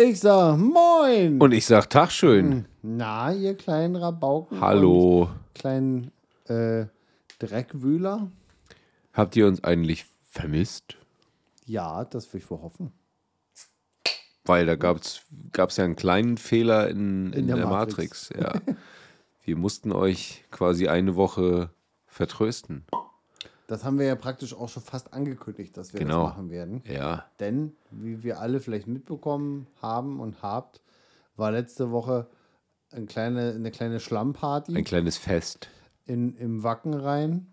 Ich sag Moin. Und ich sag Tag schön. Na, ihr kleinen Rabauken. Hallo. Kleinen äh, Dreckwühler. Habt ihr uns eigentlich vermisst? Ja, das will ich wohl hoffen. Weil da gab es ja einen kleinen Fehler in, in, In der der, Matrix. Ja. Wir mussten euch quasi eine Woche vertrösten. Das haben wir ja praktisch auch schon fast angekündigt, dass wir Genau. das machen werden. Ja. Denn, wie wir alle vielleicht mitbekommen haben und habt, war letzte Woche eine kleine, eine kleine Schlammparty Ein kleines Fest. in, im Wackenrhein.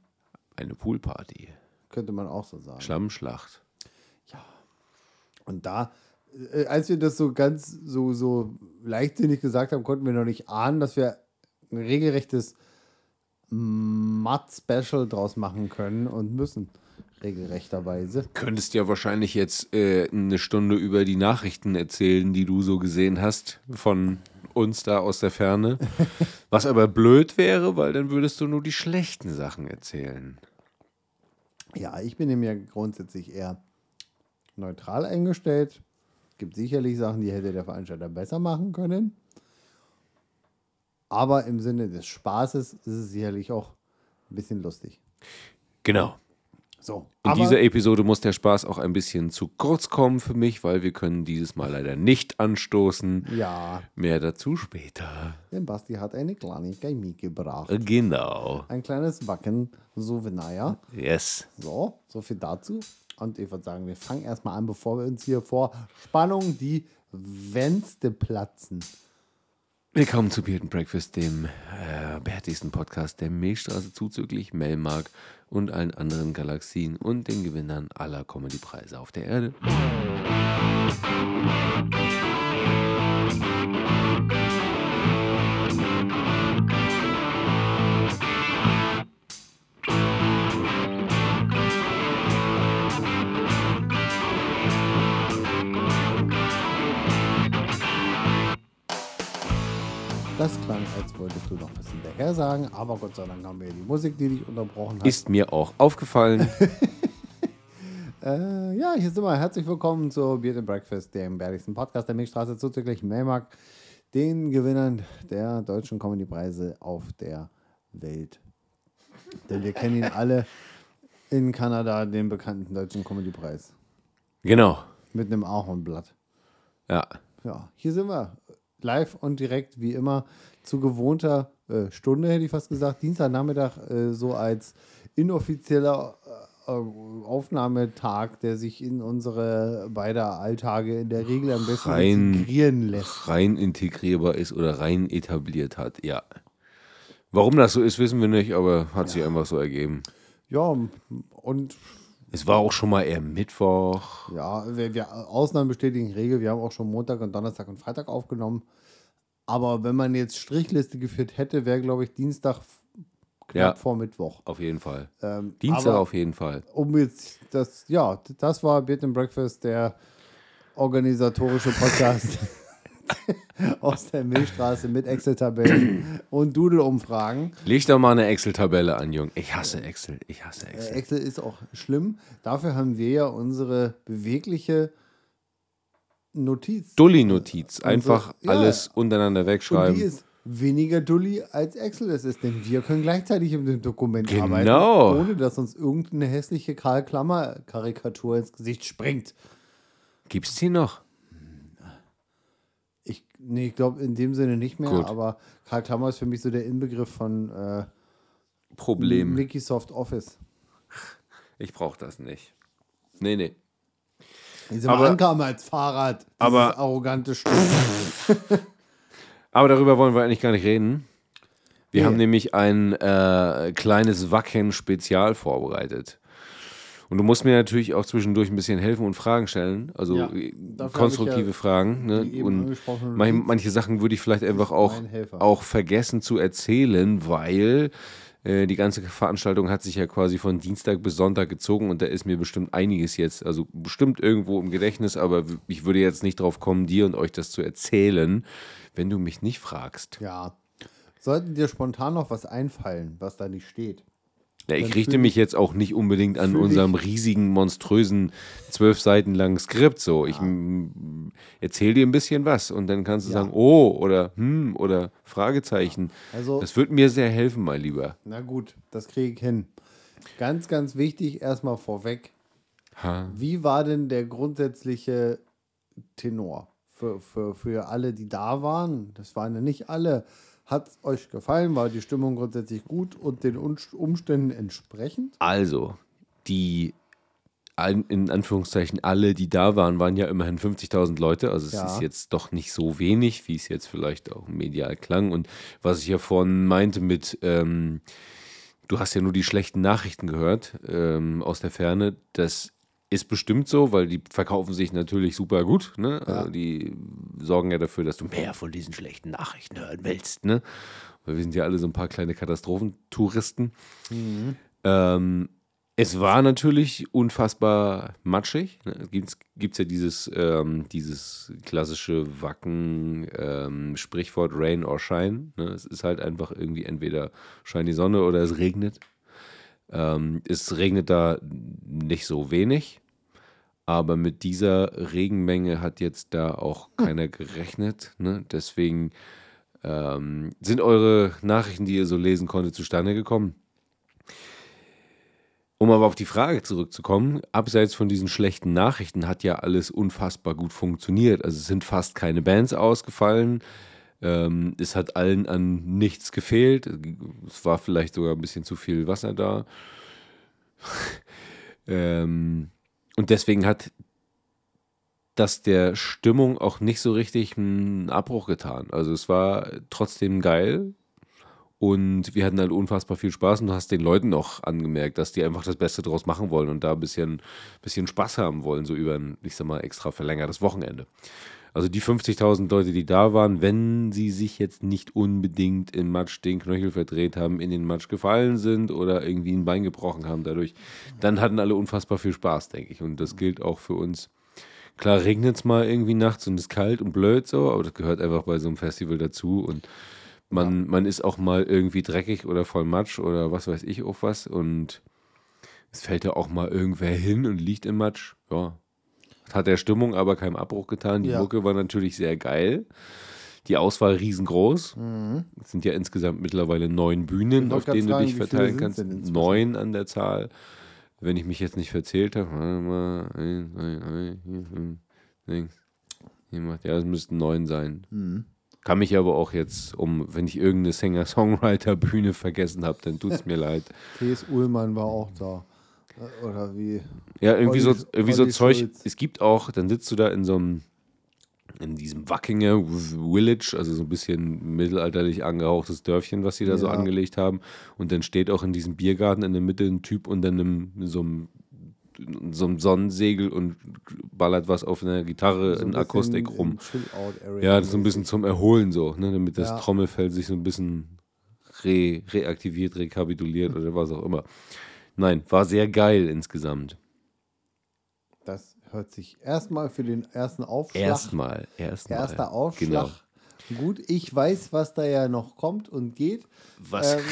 Eine Poolparty. Könnte man auch so sagen. Schlammschlacht. Und da, äh, als wir das so ganz so, so leichtsinnig gesagt haben, konnten wir noch nicht ahnen, dass wir ein regelrechtes Matt-Special draus machen können und müssen. Regelrechterweise. Könntest ja wahrscheinlich jetzt äh, eine Stunde über die Nachrichten erzählen, die du so gesehen hast von uns da aus der Ferne. Was aber blöd wäre, weil dann würdest du nur die schlechten Sachen erzählen. Ja, ich bin dem ja grundsätzlich eher neutral eingestellt. Gibt sicherlich Sachen, die hätte der Veranstalter besser machen können. Aber im Sinne des Spaßes ist es sicherlich auch ein bisschen lustig. Genau. So, In dieser Episode muss der Spaß auch ein bisschen zu kurz kommen für mich, weil wir können dieses Mal leider nicht anstoßen. ja, Mehr dazu später. denn Basti hat eine Kleinigkeit mitgebracht. Genau. Ein kleines Wacken Souvenir. Yes. So, so viel dazu. Und ich würde sagen, wir fangen erstmal an, bevor wir uns hier vor Spannung die Wänste platzen. Willkommen zu Beard Breakfast, dem äh, bärtigsten Podcast der Milchstraße zuzüglich Melmark und allen anderen Galaxien und den Gewinnern aller Comedy-Preise auf der Erde. Das klang, als wolltest du noch was hinterher sagen, aber Gott sei Dank haben wir die Musik, die dich unterbrochen hat. Ist mir auch aufgefallen. Äh, ja, hier sind wir. Herzlich willkommen zu Beard and Breakfast, dem bärtigsten Podcast der Milchstraße zuzüglich Melmark, den Gewinnern der deutschen Comedy-Preise auf der Welt. Denn wir kennen ihn alle in Kanada, den bekannten deutschen Comedy-Preis. genau. Mit einem Ahornblatt. Ja. Ja, hier sind wir. Live und direkt, wie immer, zu gewohnter äh, Stunde, hätte ich fast gesagt. Dienstagnachmittag, äh, so als inoffizieller äh, Aufnahmetag, der sich in unsere beide Alltage in der Regel am besten Rein- integrieren lässt. Rein integrierbar ist oder rein etabliert hat. Ja. Warum das so ist, wissen wir nicht, aber hat sich einfach so ergeben. Ja, und Es war auch schon mal eher Mittwoch. ja, wir, wir, Ausnahmen bestätigen Regel. Wir haben auch schon Montag und Donnerstag und Freitag aufgenommen. Aber wenn man jetzt Strichliste geführt hätte, wäre, glaube ich, Dienstag knapp Ja. vor Mittwoch. Auf jeden Fall. Ähm, Dienstag auf jeden Fall. um jetzt das, ja, das war Beard and Breakfast, der organisatorische Podcast aus der Milchstraße mit Excel-Tabellen und Doodle-Umfragen. Leg doch mal eine Excel-Tabelle an, Jung. Ich hasse Excel. Ich hasse Äh, Excel. Excel ist auch schlimm. Dafür haben wir ja unsere bewegliche Notiz. Dulli-Notiz. Einfach ja. alles untereinander Und die wegschreiben. ist weniger dulli als Excel es ist, denn wir können gleichzeitig in dem Dokument Genau. arbeiten, ohne dass uns irgendeine hässliche Karl-Klammer-Karikatur ins Gesicht springt. Gibt's die noch? Nee, ich glaube in dem Sinne nicht mehr, Gut. aber Karl Klammer ist für mich so der Inbegriff von äh, Problem. Microsoft Office. Ich brauche das nicht. Nee, nee. Diese Aber- ankam als Fahrrad, dieses aber- arrogante. Aber darüber wollen wir eigentlich gar nicht reden. Wir Nee. haben nämlich ein äh, kleines Wacken-Spezial vorbereitet. Und du musst mir natürlich auch zwischendurch ein bisschen helfen und Fragen stellen. Also Ja, äh, konstruktive ja Fragen. Ne? Und manche, manche Sachen würde ich vielleicht einfach auch, auch vergessen zu erzählen, weil äh, die ganze Veranstaltung hat sich ja quasi von Dienstag bis Sonntag gezogen und da ist mir bestimmt einiges jetzt, also bestimmt irgendwo im Gedächtnis, aber ich würde jetzt nicht drauf kommen, dir und euch das zu erzählen, wenn du mich nicht fragst. Ja. Sollte dir spontan noch was einfallen, was da nicht steht, Ja, ich richte mich jetzt auch nicht unbedingt an unserem riesigen, monströsen, zwölf Seiten langen Skript. So, ich erzähle dir ein bisschen was und dann kannst du Ja. sagen, oh oder hm oder Fragezeichen. Also, Das wird mir sehr helfen, mein Lieber. na gut, das kriege ich hin. Ganz, ganz wichtig, erstmal vorweg. Ha. Wie war denn der grundsätzliche Tenor für, für, für alle, die da waren? Das waren ja nicht alle. Hat es euch gefallen? War die Stimmung grundsätzlich gut und den Umständen entsprechend? Also, die in Anführungszeichen alle, die da waren, waren ja immerhin 50.000 Leute. Also es Ja. ist jetzt doch nicht so wenig, wie es jetzt vielleicht auch medial klang. Und was ich ja vorhin meinte mit, ähm, du hast ja nur die schlechten Nachrichten gehört ähm, aus der Ferne, das ist bestimmt so, weil die verkaufen sich natürlich super gut. Ne? Also die sorgen ja dafür, dass du mehr von diesen schlechten Nachrichten hören willst. Ne? Weil wir sind ja alle so ein paar kleine Katastrophentouristen. Ähm, es war natürlich unfassbar matschig. Ne? Gibt es ja dieses, ähm, dieses klassische Wacken-Sprichwort Rain or Shine. Ne? Es ist halt einfach irgendwie entweder scheint die Sonne oder es regnet. Ähm, es regnet da nicht so wenig, aber mit dieser Regenmenge hat jetzt da auch keiner gerechnet. Ne? Deswegen ähm, sind eure Nachrichten, die ihr so lesen konntet, zustande gekommen. Um aber auf die Frage zurückzukommen, abseits von diesen schlechten Nachrichten hat ja alles unfassbar gut funktioniert. Also es sind fast keine Bands ausgefallen. Ähm, es hat allen an nichts gefehlt. Es war vielleicht sogar ein bisschen zu viel Wasser da. ähm, und deswegen hat das der Stimmung auch nicht so richtig einen Abbruch getan. Also es war trotzdem geil. Und wir hatten halt unfassbar viel Spaß und du hast den Leuten auch angemerkt, dass die einfach das Beste draus machen wollen und da ein bisschen, bisschen Spaß haben wollen, so über ein, ich sag mal, extra verlängertes Wochenende. Also die 50.000 Leute, die da waren, wenn sie sich jetzt nicht unbedingt im Matsch den Knöchel verdreht haben, in den Matsch gefallen sind oder irgendwie ein Bein gebrochen haben dadurch, dann hatten alle unfassbar viel Spaß, denke ich. Und das gilt auch für uns. Klar regnet es mal irgendwie nachts und ist kalt und blöd so, aber das gehört einfach bei so einem Festival dazu und man, man ist auch mal irgendwie dreckig oder voll Matsch oder was weiß ich auch was und es fällt ja auch mal irgendwer hin und liegt im Matsch. Ja. Hat der Stimmung aber keinen Abbruch getan. Die Ja. Mucke war natürlich sehr geil. Die Auswahl riesengroß. Es sind ja insgesamt mittlerweile neun Bühnen, auf denen du dich verteilen kannst. Neun an der Zahl. Wenn ich mich jetzt nicht verzählt habe. Ja, es müssten neun sein. Mhm. Kann mich aber auch jetzt, um, wenn ich irgendeine Singer-Songwriter-Bühne vergessen habe, dann tut es mir leid. T.S. Ullmann war auch da. Oder wie? Ja, irgendwie so, Olli- irgendwie so Zeug. Schulz. Es gibt auch, dann sitzt du da in so einem, in diesem Wackinger Village, also so ein bisschen mittelalterlich angehauchtes Dörfchen, was sie da so Ja. angelegt haben. Und dann steht auch in diesem Biergarten in der Mitte ein Typ unter einem, so einem, so einem Sonnensegel und ballert was auf einer Gitarre So ein in Akustik rum. Ja, so ein bisschen zum Erholen so, ne, damit das Ja. Trommelfell sich so ein bisschen re reaktiviert, rekapituliert oder was auch immer. Nein, war sehr geil insgesamt. Das hört sich erstmal für den ersten Aufschlag. Erstmal, erstmal. Erster Aufschlag. Genau. Gut, ich weiß, was da ja noch kommt und geht. Was, Ähm,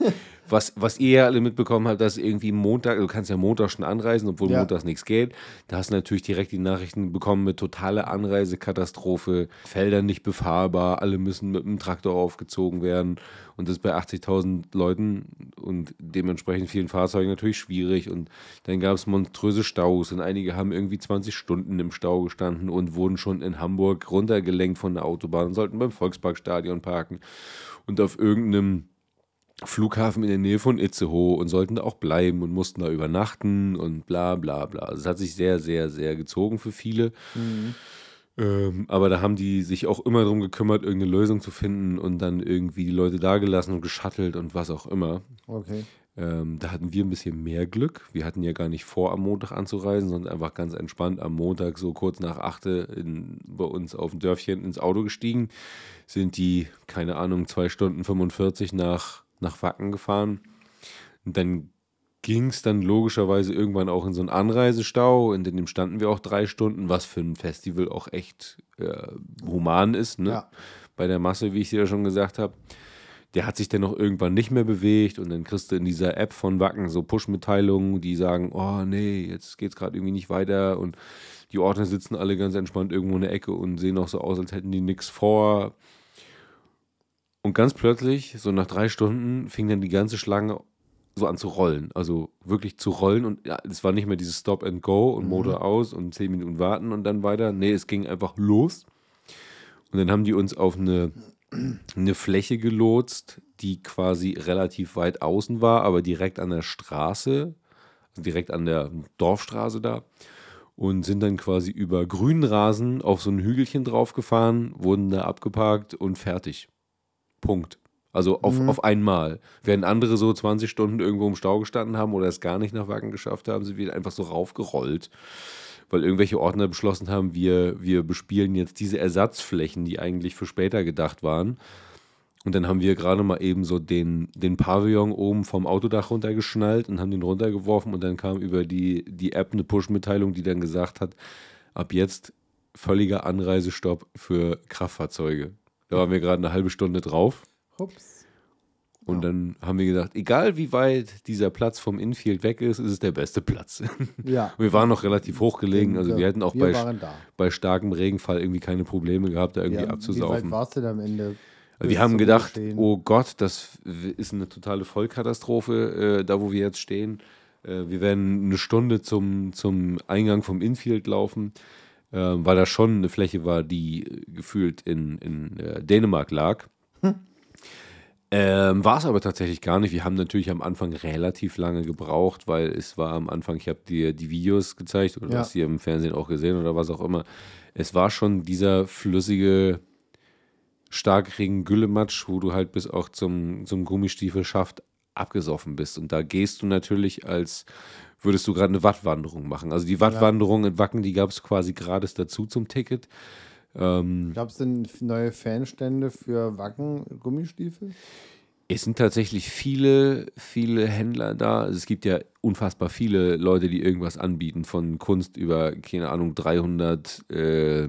was, was ihr ja alle mitbekommen habt, dass irgendwie Montag, du kannst ja Montag schon anreisen, obwohl Ja. montags nichts geht. Da hast du natürlich direkt die Nachrichten bekommen mit totale Anreisekatastrophe, Felder nicht befahrbar, alle müssen mit dem Traktor aufgezogen werden. Und das bei 80.000 Leuten und dementsprechend vielen Fahrzeugen natürlich schwierig. Und dann gab es monströse Staus und einige haben irgendwie 20 Stunden im Stau gestanden und wurden schon in Hamburg runtergelenkt von der Autobahn und sollten beim Volksparkstadion parken und auf irgendeinem Flughafen in der Nähe von Itzehoe und sollten da auch bleiben und mussten da übernachten und bla bla bla. Also es hat sich sehr, sehr, sehr gezogen für viele. Ähm, aber da haben die sich auch immer darum gekümmert, irgendeine Lösung zu finden und dann irgendwie die Leute dagelassen und geschattelt und was auch immer. okay. Ähm, da hatten wir ein bisschen mehr Glück. Wir hatten ja gar nicht vor, am Montag anzureisen, sondern einfach ganz entspannt am Montag, so kurz nach 8 in, bei uns auf dem Dörfchen ins Auto gestiegen. Sind die, keine Ahnung, 2 Stunden 45 nach, nach Wacken gefahren. Und dann ging es dann logischerweise irgendwann auch in so einen Anreisestau, in dem standen wir auch drei Stunden, was für ein Festival auch echt äh, human ist, ne? Ja. bei der Masse, wie ich dir ja schon gesagt habe. der hat sich dann noch irgendwann nicht mehr bewegt und dann kriegst du in dieser App von Wacken so Push-Mitteilungen, die sagen, oh nee, jetzt geht's gerade irgendwie nicht weiter und die Ordner sitzen alle ganz entspannt irgendwo in der Ecke und sehen auch so aus, als hätten die nichts vor. Und ganz plötzlich, so nach drei Stunden, fing dann die ganze Schlange so an zu rollen. Also wirklich zu rollen. Und ja, es war nicht mehr dieses Stop and Go und Motor aus und zehn Minuten warten und dann weiter. Nee, es ging einfach los. Und dann haben die uns auf eine, eine Fläche gelotst, die quasi relativ weit außen war, aber direkt an der Straße, also direkt an der Dorfstraße da. Und sind dann quasi über grünen Rasen auf so ein Hügelchen draufgefahren, wurden da abgeparkt und fertig. Punkt. Also auf, auf einmal. Während andere so 20 Stunden irgendwo im Stau gestanden haben oder es gar nicht nach Wacken geschafft haben, sind wir einfach so raufgerollt. Weil irgendwelche Ordner beschlossen haben, wir, wir bespielen jetzt diese Ersatzflächen, die eigentlich für später gedacht waren. Und dann haben wir gerade mal eben so den, den Pavillon oben vom Autodach runtergeschnallt und haben den runtergeworfen und dann kam über die, die App eine Push-Mitteilung, die dann gesagt hat, ab jetzt völliger Anreisestopp für Kraftfahrzeuge. Da waren wir gerade eine halbe Stunde drauf. Ups. Und dann haben wir gesagt, egal wie weit dieser Platz vom Infield weg ist, ist es der beste Platz. Ja. wir waren noch relativ hoch gelegen, also wir hätten auch wir bei, bei starkem Regenfall irgendwie keine Probleme gehabt, da irgendwie Ja, Wie weit abzusaufen. warst du denn am Ende? Also wir haben gedacht, Stehen? oh Gott, das ist eine totale Vollkatastrophe, äh, da wo wir jetzt stehen. Äh, wir werden eine Stunde zum, zum Eingang vom Infield laufen, äh, weil da schon eine Fläche war, die gefühlt in, in äh, Dänemark lag. Ähm, war es aber tatsächlich gar nicht. Wir haben natürlich am Anfang relativ lange gebraucht, weil es war am Anfang, ich habe dir die Videos gezeigt oder du Ja. hast sie im Fernsehen auch gesehen oder was auch immer. Es war schon dieser flüssige, starkregen Güllematsch, wo du halt bis auch zum, zum Gummistiefelschaft abgesoffen bist. Und da gehst du natürlich als würdest du gerade eine Wattwanderung machen. Also die Wattwanderung in Wacken, die gab es quasi gratis dazu zum Ticket. Ähm, Gab es denn neue Fanstände für Wacken Gummistiefel? Es sind tatsächlich viele, viele Händler da. Also es gibt ja unfassbar viele Leute, die irgendwas anbieten, von Kunst über, keine Ahnung, 300 äh,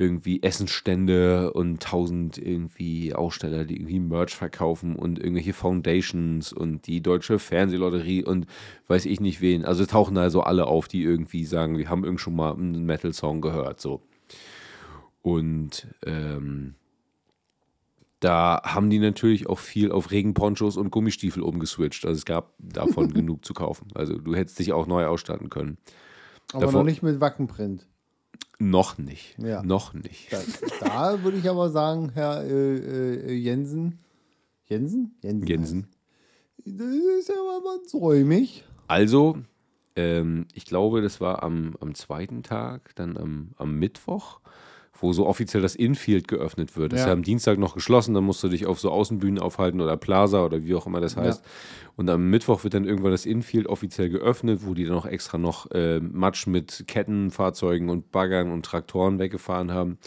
irgendwie Essensstände und 1000 irgendwie Aussteller, die irgendwie Merch verkaufen und irgendwelche Foundations und die Deutsche Fernsehlotterie und weiß ich nicht wen. Also tauchen da so alle auf, die irgendwie sagen, wir haben irgend schon mal einen Metal-Song gehört, so. Und ähm, da haben die natürlich auch viel auf Regenponchos und Gummistiefel umgeswitcht. Also es gab davon genug zu kaufen. Also du hättest dich auch neu ausstatten können. Aber Davor- noch nicht mit Wackenprint. Noch nicht. Ja. Noch nicht. Da, da würde ich aber sagen, Herr äh, äh, Jensen. Jensen? Jensen. Jensen. Das ist ja mal ganz räumig. Also, ähm, ich glaube, das war am, am zweiten Tag, dann am, am Mittwoch, wo so offiziell das Infield geöffnet wird. Das ist Ja. ja am Dienstag noch geschlossen, dann musst du dich auf so Außenbühnen aufhalten oder Plaza oder wie auch immer das heißt. Und am Mittwoch wird dann irgendwann das Infield offiziell geöffnet, wo die dann auch extra noch äh, Matsch mit Kettenfahrzeugen und Baggern und Traktoren weggefahren haben.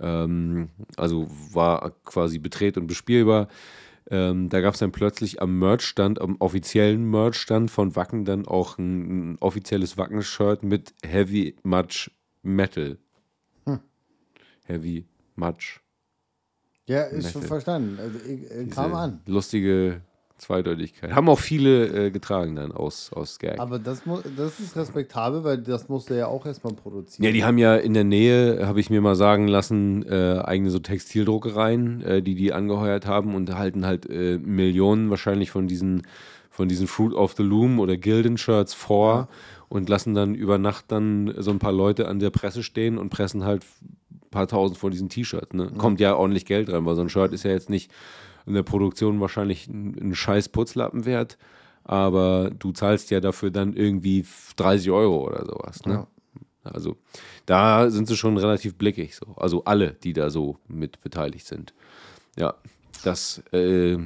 Ähm, also war quasi betret und bespielbar. Ähm, da gab es dann plötzlich am Merchstand, am offiziellen Merchstand von Wacken dann auch ein, ein offizielles Wacken-Shirt mit Heavy Much Metal. Heavy Much. Ja, ist schon verstanden. Also, ich, äh, kam Diese an. Lustige Zweideutigkeit. Haben auch viele äh, getragen dann aus, aus Gag. Aber das, das ist respektabel, weil das musste ja auch erstmal produzieren. Ja, die haben ja in der Nähe, habe ich mir mal sagen lassen, äh, eigene so Textildruckereien, äh, die die angeheuert haben und halten halt äh, Millionen wahrscheinlich von diesen, von diesen Fruit of the Loom oder Gilden-Shirts vor und lassen dann über Nacht dann so ein paar Leute an der Presse stehen und pressen halt paar tausend von diesen T-Shirts. Ne? Kommt ja ordentlich Geld rein, weil so ein Shirt ist ja jetzt nicht in der Produktion wahrscheinlich ein, scheiß Putzlappen wert, aber du zahlst ja dafür dann irgendwie 30 Euro oder sowas. Ne? Also da sind sie schon relativ blickig so. Also alle, die da so mit beteiligt sind. Ja, das äh,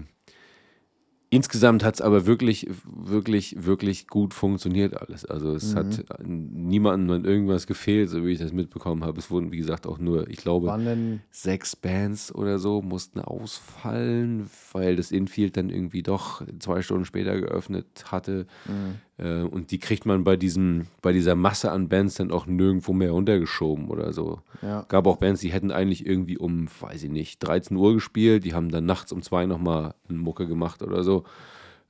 insgesamt hat es aber wirklich, wirklich, wirklich gut funktioniert alles. Also es hat niemandem an irgendwas gefehlt, so wie ich das mitbekommen habe. Es wurden, wie gesagt, auch nur, ich glaube, sechs Bands oder so mussten ausfallen, weil das Infield dann irgendwie doch zwei Stunden später geöffnet hatte. Äh, und die kriegt man bei diesem, bei dieser Masse an Bands dann auch nirgendwo mehr runtergeschoben oder so. Ja. Gab auch Bands, die hätten eigentlich irgendwie um, weiß ich nicht, 13 Uhr gespielt, die haben dann nachts um zwei nochmal eine Mucke gemacht oder so.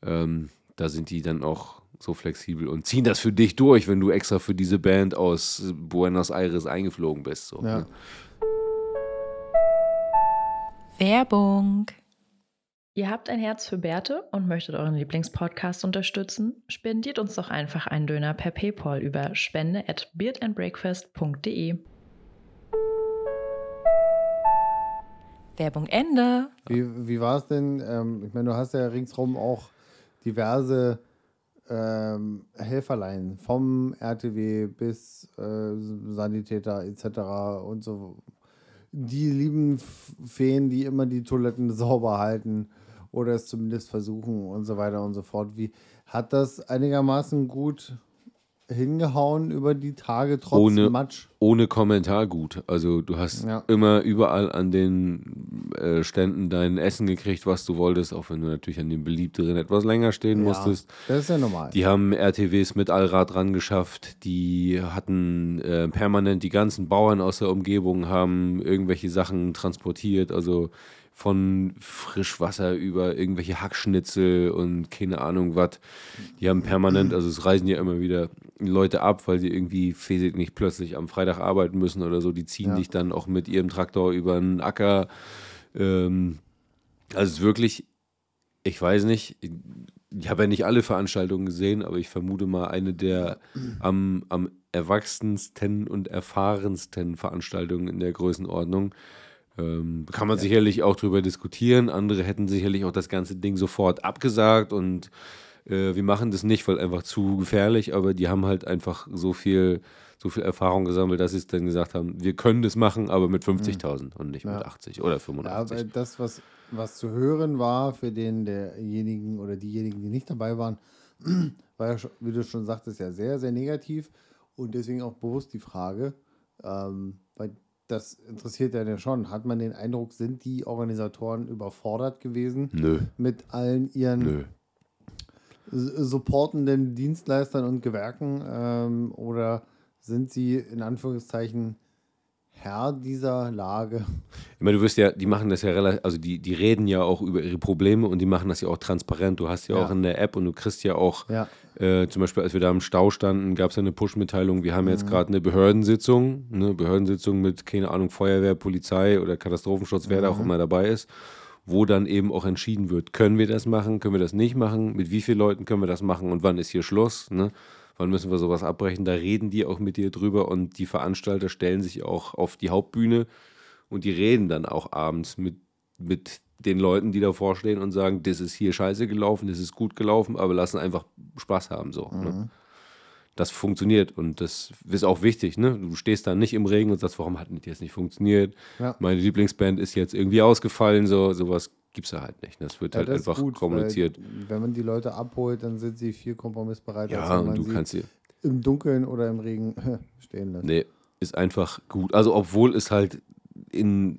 Ähm, da sind die dann auch so flexibel und ziehen das für dich durch, wenn du extra für diese Band aus Buenos Aires eingeflogen bist. So, Ja. ne? Werbung. Ihr habt ein Herz für Bärte und möchtet euren Lieblingspodcast unterstützen? Spendiert uns doch einfach einen Döner per PayPal über spende at beardandbreakfast.de. Werbung Ende. Wie, wie war es denn? Ähm, ich meine, du hast ja ringsrum auch diverse ähm, Helferlein, vom RTW bis äh, Sanitäter etc. und so. Die lieben Feen, die immer die Toiletten sauber halten oder es zumindest versuchen und so weiter und so fort. Wie hat das einigermaßen gut hingehauen über die Tage trotz Ohne- Matsch? Ohne Kommentar gut. Also du hast Ja. immer überall an den äh, Ständen dein Essen gekriegt, was du wolltest, auch wenn du natürlich an den beliebteren etwas länger stehen musstest. das ist ja normal. Die haben RTWs mit Allrad ran geschafft. Die hatten äh, permanent die ganzen Bauern aus der Umgebung haben irgendwelche Sachen transportiert. Also von Frischwasser über irgendwelche Hackschnitzel und keine Ahnung was. Die haben permanent, also es reisen ja immer wieder Leute ab, weil sie irgendwie weiß nicht plötzlich am Freitag arbeiten müssen oder so. Die ziehen Ja. dich dann auch mit ihrem Traktor über einen Acker. Ähm, also es ist wirklich, ich weiß nicht, ich habe ja nicht alle Veranstaltungen gesehen, aber ich vermute mal eine der am, am erwachsensten und erfahrensten Veranstaltungen in der Größenordnung. Ähm, kann man sicherlich auch drüber diskutieren. Andere hätten sicherlich auch das ganze Ding sofort abgesagt und äh, wir machen das nicht, weil einfach zu gefährlich, aber die haben halt einfach so viel, so viel Erfahrung gesammelt, dass sie es dann gesagt haben, wir können das machen, aber mit 50.000 und nicht mit Ja. 80 oder Ja, 85. weil das, was, was zu hören war für den derjenigen oder diejenigen, die nicht dabei waren, war ja, wie du schon sagtest, ja sehr, sehr negativ und deswegen auch bewusst die Frage, ähm, weil das interessiert ja schon. Hat man den Eindruck, sind die Organisatoren überfordert gewesen Nö, mit allen ihren nö. supportenden Dienstleistern und Gewerken ähm, oder sind sie in Anführungszeichen Herr dieser Lage? Ich meine, du wirst ja, die machen das ja relativ, also die, die reden ja auch über ihre Probleme und die machen das ja auch transparent. Du hast ja, Ja. auch in der App und du kriegst ja auch, Ja. Äh, zum Beispiel, als wir da im Stau standen, gab es eine Push-Mitteilung, wir haben Mhm. jetzt gerade eine Behördensitzung, eine Behördensitzung mit, keine Ahnung, Feuerwehr, Polizei oder Katastrophenschutz, wer da Mhm. auch immer dabei ist, wo dann eben auch entschieden wird, können wir das machen, können wir das nicht machen, mit wie vielen Leuten können wir das machen und wann ist hier Schluss, ne? Wann müssen wir sowas abbrechen? Da reden die auch mit dir drüber und die Veranstalter stellen sich auch auf die Hauptbühne und die reden dann auch abends mit, mit den Leuten, die davor stehen und sagen, das ist hier scheiße gelaufen, das ist gut gelaufen, aber lassen einfach Spaß haben. So, ne? Das funktioniert und das ist auch wichtig. Ne? Du stehst da nicht im Regen und sagst, warum hat das jetzt nicht funktioniert? Ja. Meine Lieblingsband ist jetzt irgendwie ausgefallen, so sowas gibt es ja halt nicht. Das wird Ja, halt das einfach gut, kommuniziert. Weil, wenn man die Leute abholt, dann sind sie viel kompromissbereiter, Ja, und du kannst sie. im Dunkeln oder im Regen stehen lässt. Nee, ist einfach gut. Also, obwohl es halt in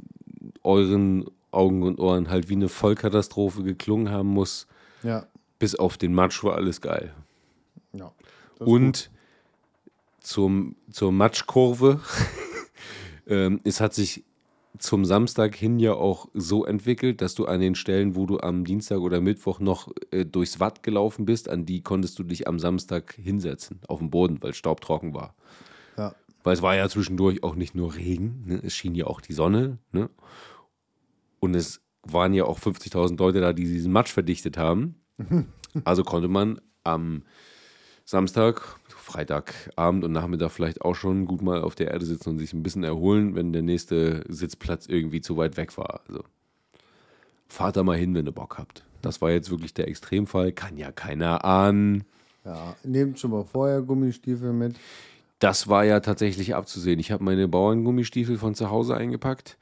euren Augen und Ohren halt wie eine Vollkatastrophe geklungen haben muss, Ja, bis auf den Matsch war alles geil. ja. Gut. Und zum, zur Matschkurve, ähm, es hat sich zum Samstag hin ja auch so entwickelt, dass du an den Stellen, wo du am Dienstag oder Mittwoch noch äh, durchs Watt gelaufen bist, an die konntest du dich am Samstag hinsetzen, auf dem Boden, weil staubtrocken war. Ja. Weil es war ja zwischendurch auch nicht nur Regen, ne? es schien ja auch die Sonne. Ne? Und es waren ja auch 50.000 Leute da, die diesen Matsch verdichtet haben. Also konnte man am Samstag, Freitagabend und Nachmittag vielleicht auch schon gut mal auf der Erde sitzen und sich ein bisschen erholen, wenn der nächste Sitzplatz irgendwie zu weit weg war. Also fahrt da mal hin, wenn ihr Bock habt. Das war jetzt wirklich der Extremfall, kann ja keiner ahnen. Ja, nehmt schon mal vorher Gummistiefel mit. Das war ja tatsächlich abzusehen. Ich habe meine Bauerngummistiefel von zu Hause eingepackt.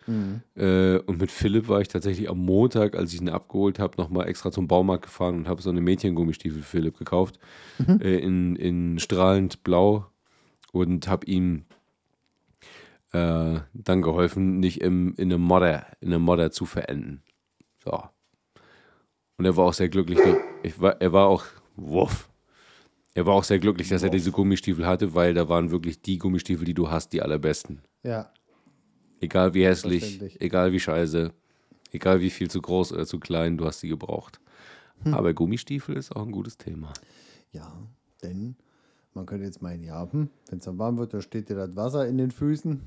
Äh, und mit Philipp war ich tatsächlich am Montag, als ich ihn abgeholt habe, nochmal extra zum Baumarkt gefahren und habe so eine Mädchengummistiefel für Philipp gekauft. Äh, in, in strahlend blau. Und habe ihm äh, dann geholfen, nicht im, in einem Modder, in einem Modder zu verenden. So. Und er war auch sehr glücklich. Ich war, er war auch, wuff. Er war auch sehr glücklich, dass er diese Gummistiefel hatte, weil da waren wirklich die Gummistiefel, die du hast, die allerbesten. Ja. Egal wie hässlich, egal wie scheiße, egal wie viel zu groß oder zu klein, du hast sie gebraucht. Hm. Aber Gummistiefel ist auch ein gutes Thema. Ja, denn man könnte jetzt meinen, ja, hm, wenn es dann warm wird, da steht dir das Wasser in den Füßen.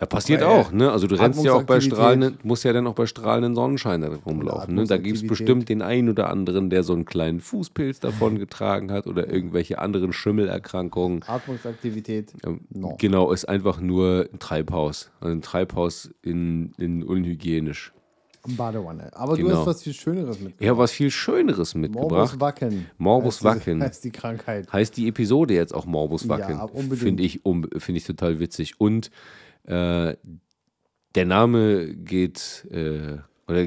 Ja, passiert auch, ne? Also du rennst ja auch bei strahlenden, musst ja dann auch bei strahlenden Sonnenschein rumlaufen. Ne? Da gibt es bestimmt den einen oder anderen, der so einen kleinen Fußpilz davon getragen hat oder irgendwelche anderen Schimmelerkrankungen. Atmungsaktivität. No. Genau, ist einfach nur ein Treibhaus. Also ein Treibhaus in, in unhygienisch. Badewanne. Aber du Genau. hast was viel Schöneres Ich mitgebracht. habe was viel Schöneres mitgebracht. Morbus Wacken. Morbus Wacken. Heißt die Krankheit. Heißt die Episode jetzt auch Morbus Wacken? Ja, unbedingt. Finde ich, um, find ich total witzig. Und äh, der Name geht, äh, oder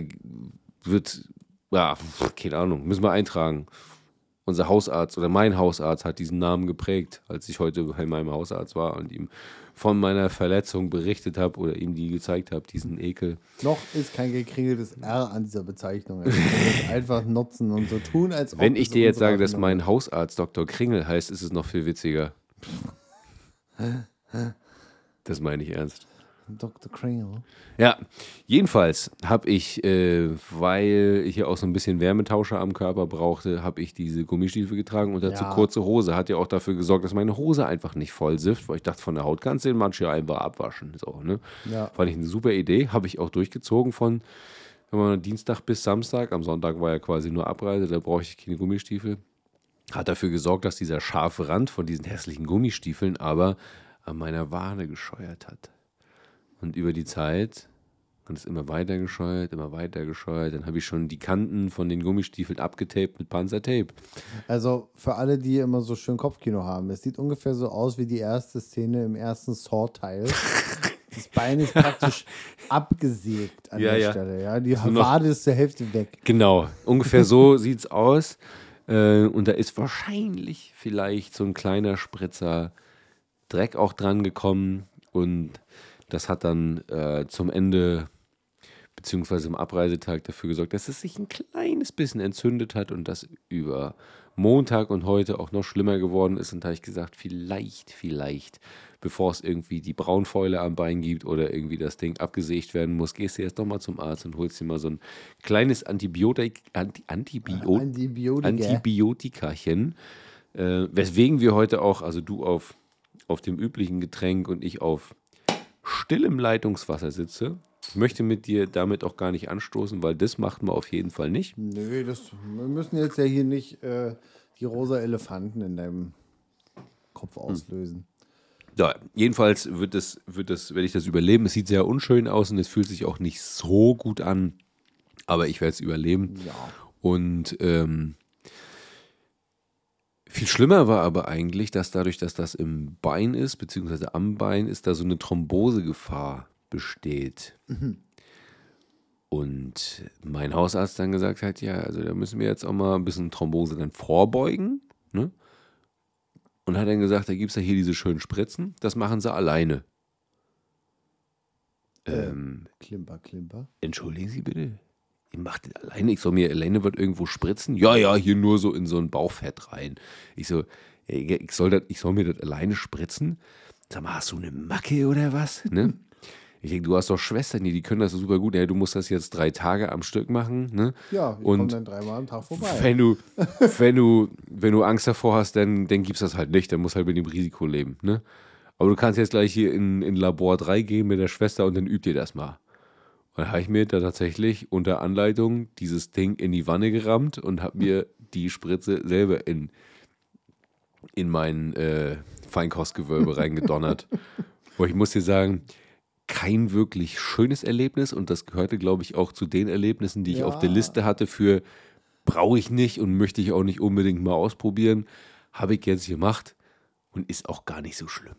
wird, ja, keine Ahnung, müssen wir eintragen. Unser Hausarzt oder mein Hausarzt hat diesen Namen geprägt, als ich heute bei meinem Hausarzt war und ihm von meiner Verletzung berichtet habe oder ihm die gezeigt habe, diesen Ekel. Noch ist kein gekringeltes R an dieser Bezeichnung. Also einfach nutzen und so tun, als ob Wenn ich dir jetzt sage, dass mein Hausarzt Dr. Kringel heißt, ist es noch viel witziger. Das meine ich ernst. Dr. Kringle. Ja, jedenfalls habe ich, äh, weil ich ja auch so ein bisschen Wärmetauscher am Körper brauchte, habe ich diese Gummistiefel getragen und dazu Ja. kurze Hose. Hat ja auch dafür gesorgt, dass meine Hose einfach nicht voll sifft, weil ich dachte, von der Haut kannst du den Matsch ja einfach abwaschen. So, ne? Ja. Fand ich eine super Idee, habe ich auch durchgezogen von man Dienstag bis Samstag. Am Sonntag war ja quasi nur Abreise, da brauche ich keine Gummistiefel. Hat dafür gesorgt, dass dieser scharfe Rand von diesen hässlichen Gummistiefeln aber an meiner Wade gescheuert hat. Und über die Zeit hat es immer weiter gescheuert, immer weiter gescheuert. Dann habe ich schon die Kanten von den Gummistiefeln abgetaped mit Panzertape. Also für alle, die immer so schön Kopfkino haben, es sieht ungefähr so aus wie die erste Szene im ersten Saw-Teil. Das Bein ist praktisch abgesägt an Ja, der ja. Stelle. Ja? Die So Wade ist zur Hälfte weg. Genau, ungefähr so sieht es aus. Äh, und da ist wahrscheinlich vielleicht so ein kleiner Spritzer Dreck auch dran gekommen. Und das hat dann äh, zum Ende, beziehungsweise am Abreisetag dafür gesorgt, dass es sich ein kleines bisschen entzündet hat und das über Montag und heute auch noch schlimmer geworden ist. Und da habe ich gesagt, vielleicht, vielleicht, bevor es irgendwie die Braunfäule am Bein gibt oder irgendwie das Ding abgesägt werden muss, gehst du jetzt doch mal zum Arzt und holst dir mal so ein kleines Antibiotik, Anti, Antibio Antibiotika. Antibiotikachen. Äh, weswegen wir heute auch, also du auf, auf dem üblichen Getränk und ich auf stillem Leitungswasser sitze. Ich möchte mit dir damit auch gar nicht anstoßen, weil das macht man auf jeden Fall nicht. Nö, das, wir müssen jetzt ja hier nicht äh, die rosa Elefanten in deinem Kopf auslösen. Ja, jedenfalls wird das, wird das, werde ich das überleben. Es sieht sehr unschön aus und es fühlt sich auch nicht so gut an. Aber ich werde es überleben. Ja. Und ähm, viel schlimmer war aber eigentlich, dass dadurch, dass das im Bein ist, beziehungsweise am Bein, ist da so eine Thrombosegefahr besteht. Und mein Hausarzt dann gesagt hat, ja, also da müssen wir jetzt auch mal ein bisschen Thrombose dann vorbeugen. Ne? Und hat dann gesagt, da gibt es ja hier diese schönen Spritzen, das machen sie alleine. Ähm, Klimper, Klimper. Entschuldigen Sie bitte. Ihr macht das alleine. Ich soll mir alleine wird irgendwo spritzen. Ja, ja, hier nur so in so ein Bauchfett rein. Ich so, ich soll, das, ich soll mir das alleine spritzen. Sag mal, hast du eine Macke oder was? Ne? Ich denke, du hast doch Schwestern, die, die können das super gut. Ja, du musst das jetzt drei Tage am Stück machen. Ne? Ja, ich komme Und dann dreimal am Tag vorbei. wenn du, wenn du, wenn du Angst davor hast, dann, dann gibst das halt nicht. Dann musst halt mit dem Risiko leben. Ne? Aber du kannst jetzt gleich hier in, in Labor 3 gehen mit der Schwester und dann übt ihr das mal. Und da habe ich mir da tatsächlich unter Anleitung dieses Ding in die Wanne gerammt und habe mir die Spritze selber in, in mein äh, Feinkostgewölbe reingedonnert. Wo ich muss dir sagen, kein wirklich schönes Erlebnis und das gehörte, glaube ich, auch zu den Erlebnissen, die ich Ja. auf der Liste hatte für brauche ich nicht und möchte ich auch nicht unbedingt mal ausprobieren. Habe ich jetzt gemacht und ist auch gar nicht so schlimm.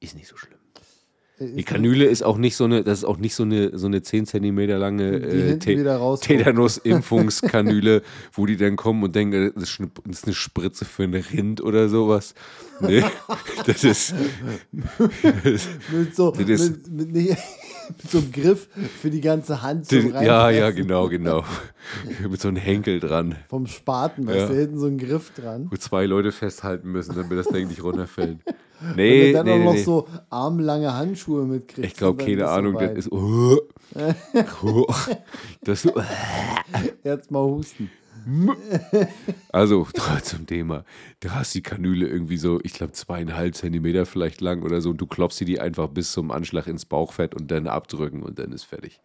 Ist nicht so schlimm. Ist Die Kanüle ist auch nicht so eine, das ist auch nicht so eine, so eine 10 Zentimeter lange äh. Tetanus-Impfungskanüle, wo die dann kommen und denken, das ist eine, das ist eine Spritze für ein Rind oder sowas. Nee, das ist, das, Mit so, Das ist- mit, mit, nicht, mit so einem Griff für die ganze Hand zum den, ja, ja, genau, genau. Mit so einem Henkel dran, Vom Spaten, weißt Ja. du, hinten so ein Griff dran. wo zwei Leute festhalten müssen, damit das Ding nicht runterfällt. Nee, du dann nee, auch noch nee. so armlange Handschuhe mitkriegst. Ich glaube, keine Ahnung, das ist. Oh, oh, das, Jetzt mal husten. Also, zum Thema. Du hast die Kanüle irgendwie so, ich glaube, zweieinhalb Zentimeter vielleicht lang oder so und du klopfst sie die einfach bis zum Anschlag ins Bauchfett und dann abdrücken und dann ist fertig.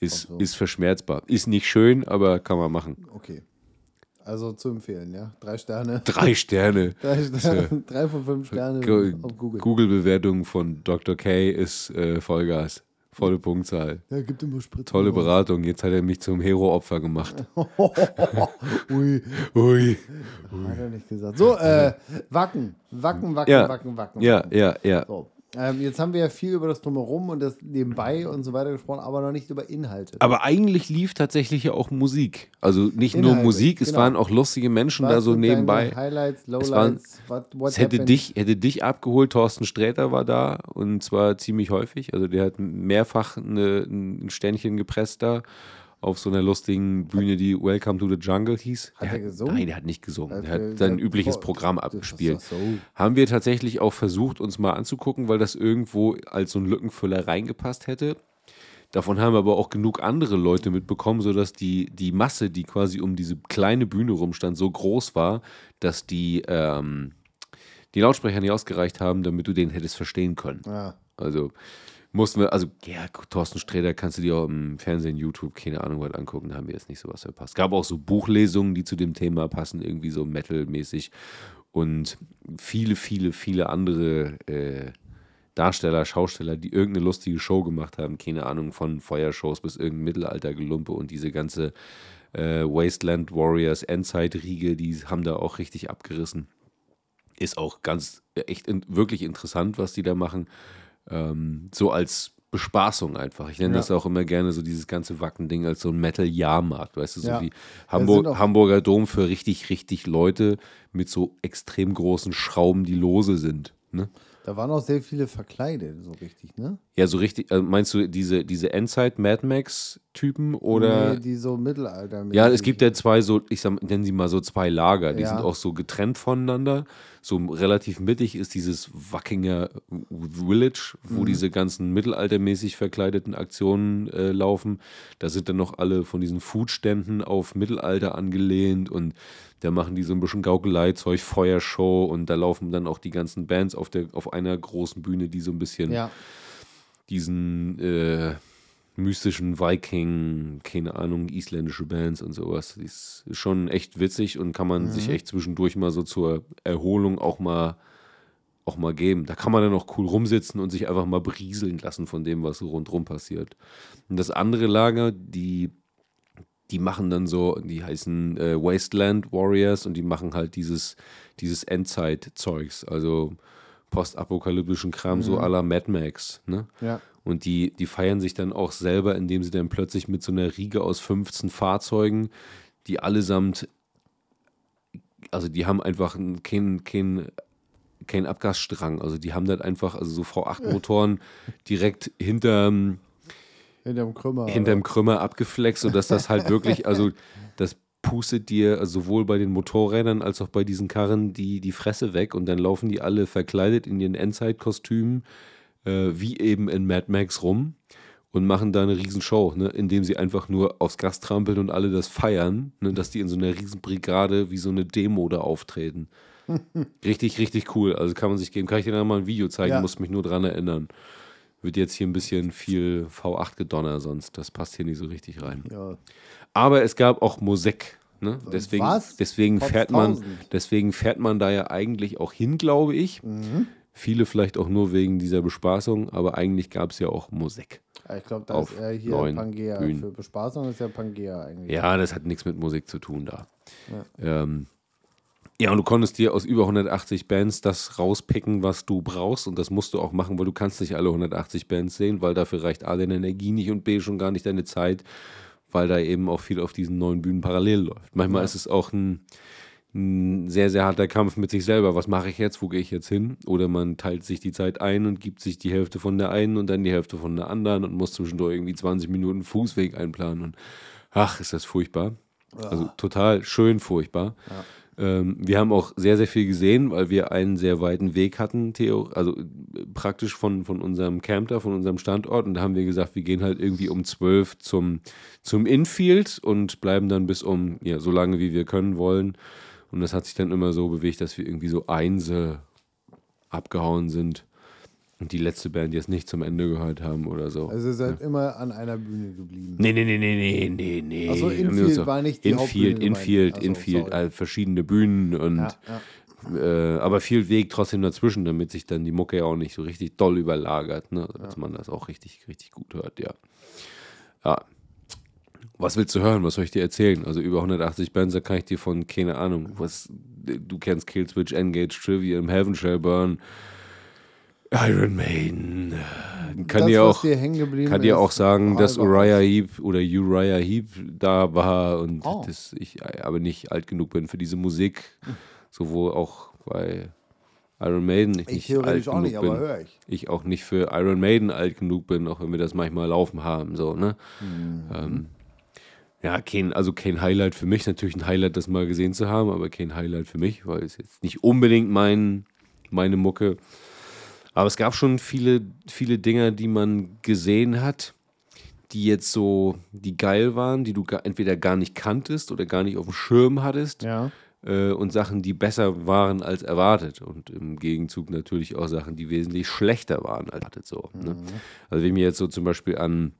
Ist, so. ist verschmerzbar. Ist nicht schön, aber kann man machen. Okay. Also zu empfehlen, ja. Drei Sterne. Drei Sterne. Drei, Sterne, drei von fünf Sterne Google. Google-Bewertung von Dr. K ist äh, Vollgas. Volle Punktzahl. Ja, gibt immer Spritzen. Tolle. Beratung. Jetzt hat er mich zum Hero-Opfer gemacht. Ui, Ui. hat er nicht gesagt. So, äh, Wacken. Wacken, Wacken, Ja. Wacken, Wacken. Ja, ja, ja. So. Ähm, jetzt haben wir ja viel über das Drumherum und das Nebenbei und so weiter gesprochen, aber noch nicht über Inhalte. Aber eigentlich lief tatsächlich ja auch Musik. Also nicht nur Inhalte, Musik, es genau. waren auch lustige Menschen da Was so sind deine nebenbei. Highlights, waren- Lowlights, what, what Es hätte dich, hätte dich abgeholt, Thorsten Sträter war da und zwar ziemlich häufig. Also der hat mehrfach eine, ein Sternchen gepresst da auf so einer lustigen Bühne, die Welcome to the Jungle hieß. Hat der er gesungen? Nein, der hat nicht gesungen. Der hat sein übliches Programm abgespielt. so. Haben wir tatsächlich auch versucht, uns mal anzugucken, weil das irgendwo als so ein Lückenfüller reingepasst hätte. Davon haben aber auch genug andere Leute mitbekommen, sodass die, die Masse, die quasi um diese kleine Bühne rumstand, so groß war, dass die, ähm, die Lautsprecher nicht ausgereicht haben, damit du den hättest verstehen können. Ja. Also mussten wir, also ja, Thorsten Sträter kannst du dir auch im Fernsehen, YouTube, keine Ahnung, was angucken, da haben wir jetzt nicht sowas verpasst. Gab auch so Buchlesungen, die zu dem Thema passen, irgendwie so Metal-mäßig und viele, viele, viele andere äh, Darsteller, Schausteller, die irgendeine lustige Show gemacht haben, keine Ahnung, von Feuershows bis irgendein Mittelaltergelumpe und diese ganze äh, Wasteland Warriors Endzeit-Riege, die haben da auch richtig abgerissen. Ist auch ganz, echt in, wirklich interessant, was die da machen. Ähm, so als Bespaßung einfach. Ich nenne Ja. das auch immer gerne so dieses ganze Wacken-Ding als so ein Metal-Jahrmarkt, weißt du, so Ja. wie Hamburg, Hamburger Dom für richtig, richtig Leute mit so extrem großen Schrauben, die lose sind. Ne? Da waren auch sehr viele verkleidet, so richtig, ne? Ja, so richtig, äh, meinst du diese, diese Endzeit-Mad Max-Typen oder? Nee, die so Mittelalter. Ja, es gibt ja zwei so, ich sag, nennen sie mal so zwei Lager, die Ja. sind auch so getrennt voneinander. So relativ mittig ist dieses Wackinger Village, wo Mhm. diese ganzen mittelaltermäßig verkleideten Aktionen äh, laufen. Da sind dann noch alle von diesen Foodständen auf Mittelalter angelehnt und da machen die so ein bisschen Gaukeleizeug, Feuershow und da laufen dann auch die ganzen Bands auf, der, auf einer großen Bühne, die so ein bisschen Ja, diesen äh, mystischen Viking, keine Ahnung, isländische Bands und sowas. Die ist schon echt witzig und kann man Mhm. sich echt zwischendurch mal so zur Erholung auch mal auch mal geben. Da kann man dann auch cool rumsitzen und sich einfach mal berieseln lassen von dem, was so rundherum passiert. Und das andere Lager, die die machen dann so, die heißen äh, Wasteland Warriors und die machen halt dieses, dieses Endzeit-Zeugs, also postapokalyptischen Kram, so à la Mad Max, ne? ja. Und die, die feiern sich dann auch selber, indem sie dann plötzlich mit so einer Riege aus 15 Fahrzeugen, die allesamt, also die haben einfach keinen kein, kein Abgasstrang. Also die haben dann einfach, also so V8-Motoren direkt hinterm, Hinterm Krümmer. hinterm Krümmer abgeflext, sodass das halt wirklich, also das pustet dir also sowohl bei den Motorrädern als auch bei diesen Karren die, die Fresse weg und dann laufen die alle verkleidet in ihren Endzeitkostümen, äh, wie eben in Mad Max rum und machen da eine Riesenshow, ne, indem sie einfach nur aufs Gas trampeln und alle das feiern, ne, dass die in so einer Riesenbrigade wie so eine Demo da auftreten. richtig, richtig cool. Also kann man sich geben. Kann ich dir dann mal ein Video zeigen, Ja. muss mich nur dran erinnern. Wird jetzt hier ein bisschen viel V8-Gedonner, sonst das passt hier nicht so richtig rein. Ja. Aber es gab auch Musik. Ne? Deswegen, deswegen fährt man, deswegen fährt man da ja eigentlich auch hin, glaube ich. Mhm. Viele vielleicht auch nur wegen dieser Bespaßung, aber eigentlich gab es ja auch Musik. Ich glaube, da ist eher hier Pangea. Bühnen. Für Bespaßung ist ja Pangea eigentlich. Ja, das hat nichts mit Musik zu tun da. Ähm, Ja, und du konntest dir aus über 180 Bands das rauspicken, was du brauchst. Und das musst du auch machen, weil du kannst nicht alle 180 Bands sehen, weil dafür reicht A, deine Energie nicht und B, schon gar nicht deine Zeit, weil da eben auch viel auf diesen neuen Bühnen parallel läuft. Manchmal ja. ist es auch ein, ein, sehr, sehr harter Kampf mit sich selber. Was mache ich jetzt? Wo gehe ich jetzt hin? Oder man teilt sich die Zeit ein und gibt sich die Hälfte von der einen und dann die Hälfte von der anderen und muss zwischendurch irgendwie 20 Minuten Fußweg einplanen. Und ach, ist das furchtbar. Also total schön furchtbar. Ja. Ähm, wir haben auch sehr, sehr viel gesehen, weil wir einen sehr weiten Weg hatten, Theo, also äh, praktisch von, von unserem Camp da, von unserem Standort. Und da haben wir gesagt, wir gehen halt irgendwie um 12 zum, zum Infield und bleiben dann bis um, ja, so lange wie wir können wollen. Und das hat sich dann immer so bewegt, dass wir irgendwie so Einse abgehauen sind. Und die letzte Band jetzt nicht zum Ende gehört haben oder so. Also ihr seid ja. immer an einer Bühne geblieben. Nee, nee, nee, nee, nee, nee, nee. Also Infield war nicht die Infield, Infield, also, Infield, also, verschiedene Bühnen und ja, ja. Äh, aber viel Weg trotzdem dazwischen, damit sich dann die Mucke auch nicht so richtig doll überlagert, ne? dass man das auch richtig, richtig gut hört, ja. Ja. Was willst du hören? Was soll ich dir erzählen? Also über 180 Bands, kann ich dir von, keine Ahnung, was, du kennst Killswitch, Engage, Trivium, Heaven Shall Burn, Iron Maiden. Kann das, dir auch, kann dir auch sagen, dass Uriah Heep oder Uriah Heep da war und oh. dass ich aber nicht alt genug bin für diese Musik. Sowohl auch bei Iron Maiden ich, ich nicht alt genug nicht, bin. Ich. ich. auch nicht für Iron Maiden alt genug bin, auch wenn wir das manchmal laufen haben. So, ne? Mhm. Ähm, ja, kein, also kein Highlight für mich. Natürlich ein Highlight, das mal gesehen zu haben, aber kein Highlight für mich, weil es jetzt nicht unbedingt mein, meine Mucke. Aber es gab schon viele, viele Dinge, die man gesehen hat, die jetzt so, die geil waren, die du entweder gar nicht kanntest oder gar nicht auf dem Schirm hattest. Ja. Äh, und Sachen, die besser waren als erwartet. Und im Gegenzug natürlich auch Sachen, die wesentlich schlechter waren als erwartet. So, ne? mhm. Also wenn ich mich jetzt so zum Beispiel an,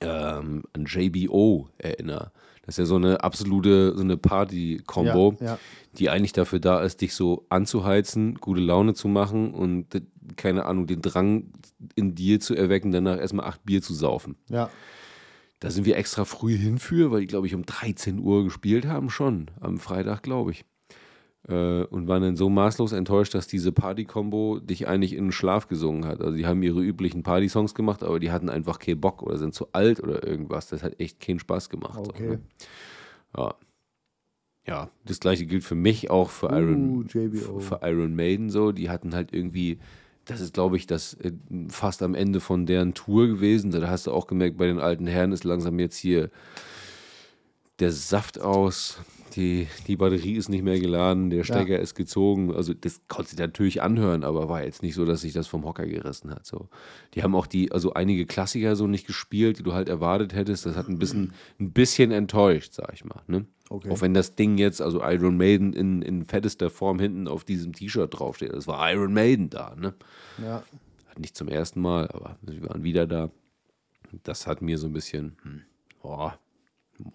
ähm, an JBO erinnere, das ist ja so eine absolute, so eine Party-Kombo, ja, ja. die eigentlich dafür da ist, dich so anzuheizen, gute Laune zu machen und keine Ahnung, den Drang in dir zu erwecken, danach erstmal acht Bier zu saufen. Ja. Da sind wir extra früh hinführ, weil die, glaube ich, um 13 Uhr gespielt haben, schon. Am Freitag, glaube ich. Äh, und waren dann so maßlos enttäuscht, dass diese Party-Kombo dich eigentlich in den Schlaf gesungen hat. Also, die haben ihre üblichen Party-Songs gemacht, aber die hatten einfach keinen Bock oder sind zu alt oder irgendwas. Das hat echt keinen Spaß gemacht. Okay. So, ne? Ja. Ja, das gleiche gilt für mich auch für Iron, uh, für Iron Maiden so. Die hatten halt irgendwie das ist, glaube ich, das äh, fast am Ende von deren Tour gewesen. Da hast du auch gemerkt, bei den alten Herren ist langsam jetzt hier der Saft aus, die, die Batterie ist nicht mehr geladen, der Stecker ja. ist gezogen. Also das konnte sich natürlich anhören, aber war jetzt nicht so, dass sich das vom Hocker gerissen hat. So. Die haben auch die, also einige Klassiker so nicht gespielt, die du halt erwartet hättest. Das hat ein bisschen, ein bisschen enttäuscht, sag ich mal. Ne? Okay. Auch wenn das Ding jetzt, also Iron Maiden in, in fettester Form hinten auf diesem T-Shirt draufsteht. Das war Iron Maiden da, ne? Ja. Nicht zum ersten Mal, aber sie waren wieder da. Das hat mir so ein bisschen, hm, boah,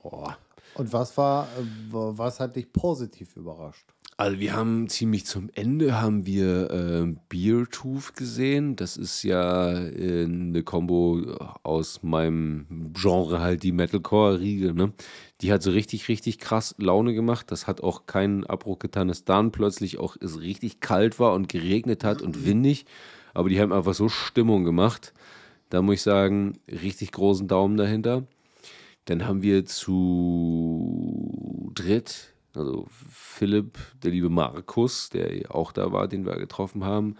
boah. Und was war, äh, was hat dich positiv überrascht? Also wir haben ziemlich zum Ende haben wir äh, Beertooth gesehen. Das ist ja äh, eine Combo aus meinem Genre halt die Metalcore-Riege. Ne? Die hat so richtig, richtig krass Laune gemacht. Das hat auch keinen Abbruch getan, dass dann plötzlich auch es richtig kalt war und geregnet hat und windig. Aber die haben einfach so Stimmung gemacht. Da muss ich sagen, richtig großen Daumen dahinter. Dann haben wir zu dritt also Philipp, der liebe Markus, der auch da war, den wir getroffen haben,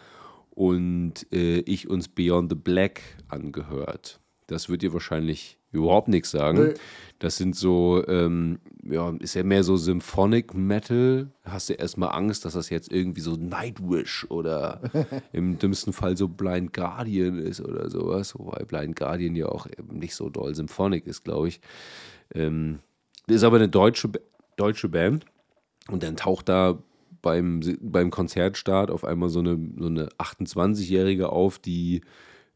und äh, ich uns Beyond the Black angehört. Das wird dir wahrscheinlich überhaupt nichts sagen. Nee. Das sind so, ähm, ja, ist ja mehr so Symphonic Metal. Hast du erstmal Angst, dass das jetzt irgendwie so Nightwish oder im dümmsten Fall so Blind Guardian ist oder sowas. Wobei Blind Guardian ja auch nicht so doll Symphonic ist, glaube ich. Ähm, ist aber eine deutsche, deutsche Band. Und dann taucht da beim, beim Konzertstart auf einmal so eine, so eine 28-Jährige auf, die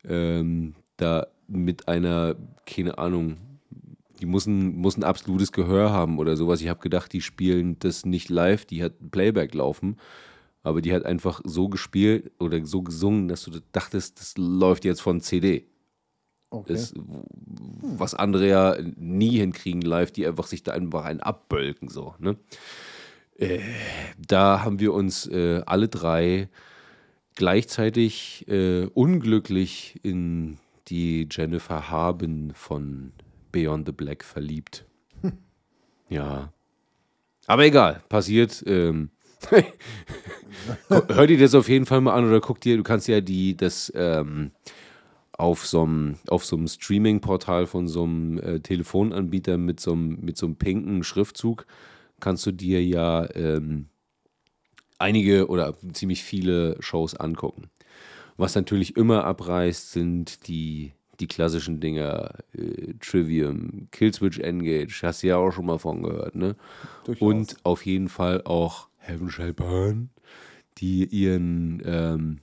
ähm, da mit einer, keine Ahnung, die muss ein, muss ein absolutes Gehör haben oder sowas. Ich habe gedacht, die spielen das nicht live, die hat Playback laufen. Aber die hat einfach so gespielt oder so gesungen, dass du dachtest, das läuft jetzt von CD. Okay. Das, was andere ja nie hinkriegen live, die einfach sich da einfach einen abbölken, so, ne? Äh, da haben wir uns äh, alle drei gleichzeitig äh, unglücklich in die Jennifer Haben von Beyond the Black verliebt. Ja. Aber egal, passiert. Ähm, Hör dir das auf jeden Fall mal an oder guck dir, du kannst ja die, das ähm, auf so einem auf Streaming-Portal von so einem äh, Telefonanbieter mit so einem, mit pinken Schriftzug, kannst du dir ja ähm, einige oder ziemlich viele Shows angucken. Was natürlich immer abreißt, sind die, die klassischen Dinger, äh, Trivium, Killswitch Engage, hast du ja auch schon mal von gehört, ne? Durchaus. Und auf jeden Fall auch Heaven Shall Burn, die ihren ähm,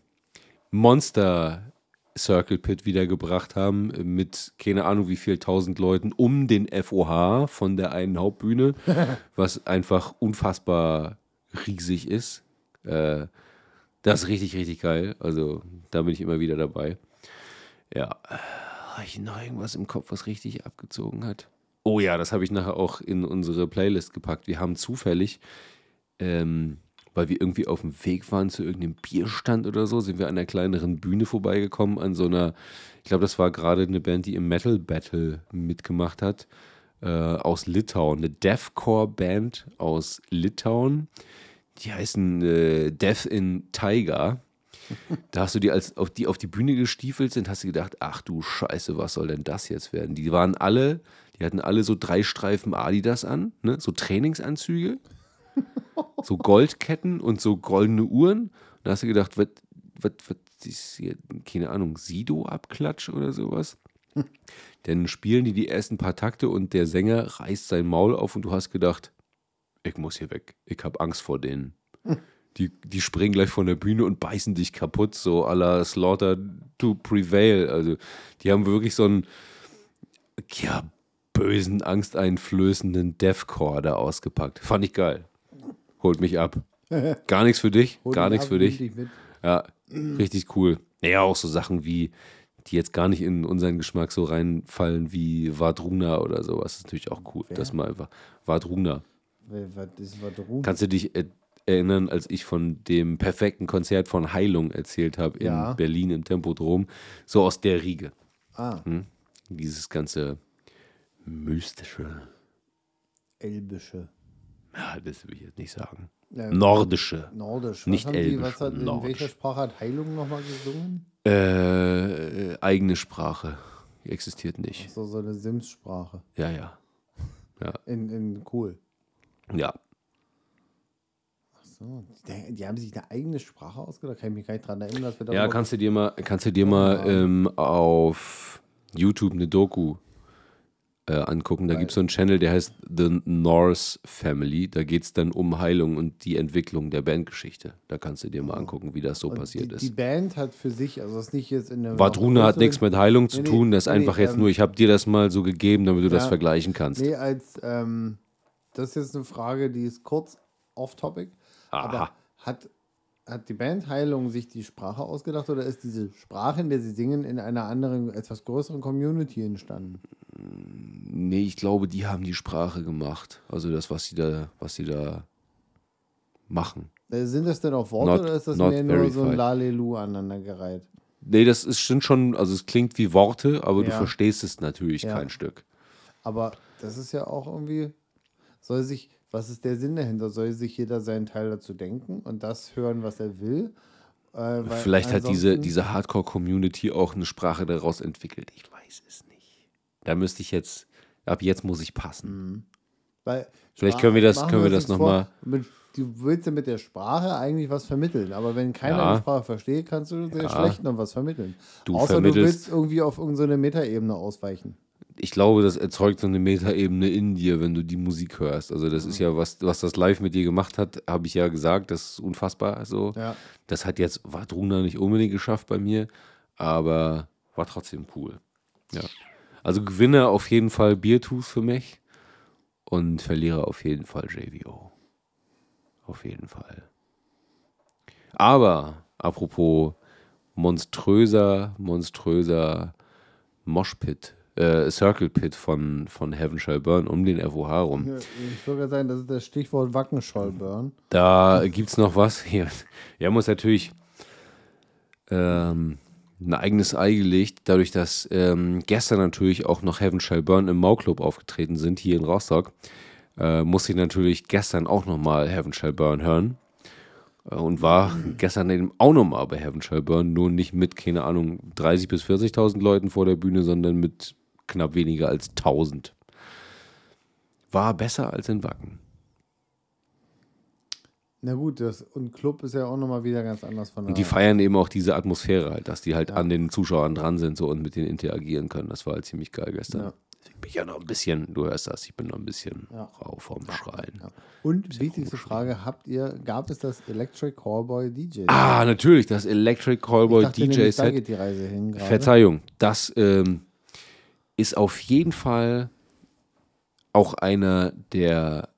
Monster Circle Pit wiedergebracht haben mit keine Ahnung wie viel tausend Leuten um den FOH von der einen Hauptbühne, was einfach unfassbar riesig ist. Äh, das ist richtig, richtig geil. Also da bin ich immer wieder dabei. Ja. Habe ich noch irgendwas im Kopf, was richtig abgezogen hat? Oh ja, das habe ich nachher auch in unsere Playlist gepackt. Wir haben zufällig, ähm, weil wir irgendwie auf dem Weg waren zu irgendeinem Bierstand oder so, sind wir an einer kleineren Bühne vorbeigekommen, an so einer, ich glaube, das war gerade eine Band, die im Metal Battle mitgemacht hat, äh, aus Litauen. Eine Deathcore-Band aus Litauen. Die heißen äh, Death in Tiger. Da hast du die, als auf die auf die Bühne gestiefelt sind, hast du gedacht, ach du Scheiße, was soll denn das jetzt werden? Die waren alle, die hatten alle so drei Streifen Adidas an, ne? so Trainingsanzüge, so Goldketten und so goldene Uhren. Da hast du gedacht, was, was, was ist hier, keine Ahnung, Sido-Abklatsch oder sowas? Dann spielen die die ersten paar Takte und der Sänger reißt sein Maul auf und du hast gedacht, ich muss hier weg, ich habe Angst vor denen. Die, die springen gleich von der Bühne und beißen dich kaputt, so à la Slaughter to Prevail. Also, die haben wirklich so einen, ja, bösen, angsteinflößenden Deathcore da ausgepackt. Fand ich geil. Holt mich ab. Gar nichts für dich, gar nichts für dich. dich. Ja, richtig cool. Ja, auch so Sachen wie, die jetzt gar nicht in unseren Geschmack so reinfallen wie Vadruna oder sowas. Das ist natürlich auch cool, Wer? dass man einfach. Vadruna. Kannst du dich äh, erinnern, als ich von dem perfekten Konzert von Heilung erzählt habe in Ja. Berlin im Tempodrom? So aus der Riege. Ah, Hm? Dieses ganze mystische. elbische. Ja, das will ich jetzt nicht sagen. Ähm, Nordische. Nordisch. Was Nicht die, elbisch, hat, in nordisch. welcher Sprache hat Heilung nochmal gesungen? Äh, eigene Sprache. Die existiert nicht. So, so eine Sims-Sprache. Ja, ja. In, in cool. Ja. So, die, die haben sich eine eigene Sprache ausgedacht. Kann ich mich gar nicht dran erinnern, dass wir Ja, darüber- kannst du dir mal, kannst du dir mal ähm, auf YouTube eine Doku äh, angucken. Da gibt es so einen Channel, der heißt The Norse Family. Da geht es dann um Heilung und die Entwicklung der Bandgeschichte. Da kannst du dir mal angucken, wie das so Und passiert die, ist. Die Band hat für sich, also das ist nicht jetzt in der. Vadruna hat nichts mit Heilung zu Nee, tun, das ist nee, einfach nee, jetzt ähm, nur, ich habe dir das mal so gegeben, damit du das ja. vergleichen kannst. Nee, als, ähm, das ist jetzt eine Frage, die ist kurz off-topic. Aber hat, hat die Band Heilung sich die Sprache ausgedacht oder ist diese Sprache, in der sie singen, in einer anderen, etwas größeren Community entstanden? Nee, ich glaube, die haben die Sprache gemacht. Also das, was sie da, was sie da machen. Äh, Sind das denn auch Worte Not- oder ist das mehr nur so ein verified. Lalelu aneinandergereiht? Nee, das ist sind schon, also es klingt wie Worte, aber du Ja. verstehst es natürlich Ja. kein Stück. Aber das ist ja auch irgendwie, soll sich, was ist der Sinn dahinter? Soll sich jeder seinen Teil dazu denken und das hören, was er will? Äh, Vielleicht hat diese, diese Hardcore-Community auch eine Sprache daraus entwickelt. Ich weiß es nicht. Da müsste ich jetzt, ab jetzt muss ich passen. Weil Vielleicht können wir das- können wir das jetzt noch mal- vor, mit- Du willst ja mit der Sprache eigentlich was vermitteln, aber wenn keiner Ja. die Sprache versteht, kannst du sehr Ja. schlecht noch was vermitteln. Du Außer du willst irgendwie auf irgendeine Metaebene ausweichen. Ich glaube, das erzeugt so eine Metaebene in dir, wenn du die Musik hörst. Also das ist ja, was, was das live mit dir gemacht hat, habe ich ja gesagt, das ist unfassbar so. Ja. Das hat jetzt Vadruna nicht unbedingt geschafft bei mir, aber war trotzdem cool. Ja. Also Gewinner auf jeden Fall Biertooth für mich und Verlierer auf jeden Fall JVO. Auf jeden Fall. Aber apropos monströser, monströser Moshpit äh, Circle Pit von, von Heaven Shall Burn um den FOH rum. Ich würde sagen, das ist das Stichwort Wackenschollburn. Da gibt es noch was. Hier, wir haben uns natürlich ähm, ein eigenes Ei gelegt, dadurch, dass ähm, gestern natürlich auch noch Heaven Shall Burn im Mau-Club aufgetreten sind, hier in Rostock. Äh, musste ich natürlich gestern auch nochmal Heaven Shall Burn hören. Äh, Und war gestern eben auch nochmal bei Heaven Shall Burn, nur nicht mit, keine Ahnung, 30.000 bis 40.000 Leuten vor der Bühne, sondern mit knapp weniger als 1000. War besser als in Wacken. Na gut, das, und Club ist ja auch nochmal wieder ganz anders von. Und die feiern eben auch diese Atmosphäre halt, dass die halt an den Zuschauern dran sind so und mit denen interagieren können. Das war halt ziemlich geil gestern. Ja. Ich bin ja noch ein bisschen, du hörst das, ich bin noch ein bisschen Ja. rau vom Schreien. ja. Und wichtigste Frage: Habt ihr, gab es das Electric Callboy DJ? Ah, natürlich, das Electric ich Callboy dachte DJ nämlich, da Set. geht die Reise hin. Verzeihung, das ähm, ist auf jeden Fall auch einer der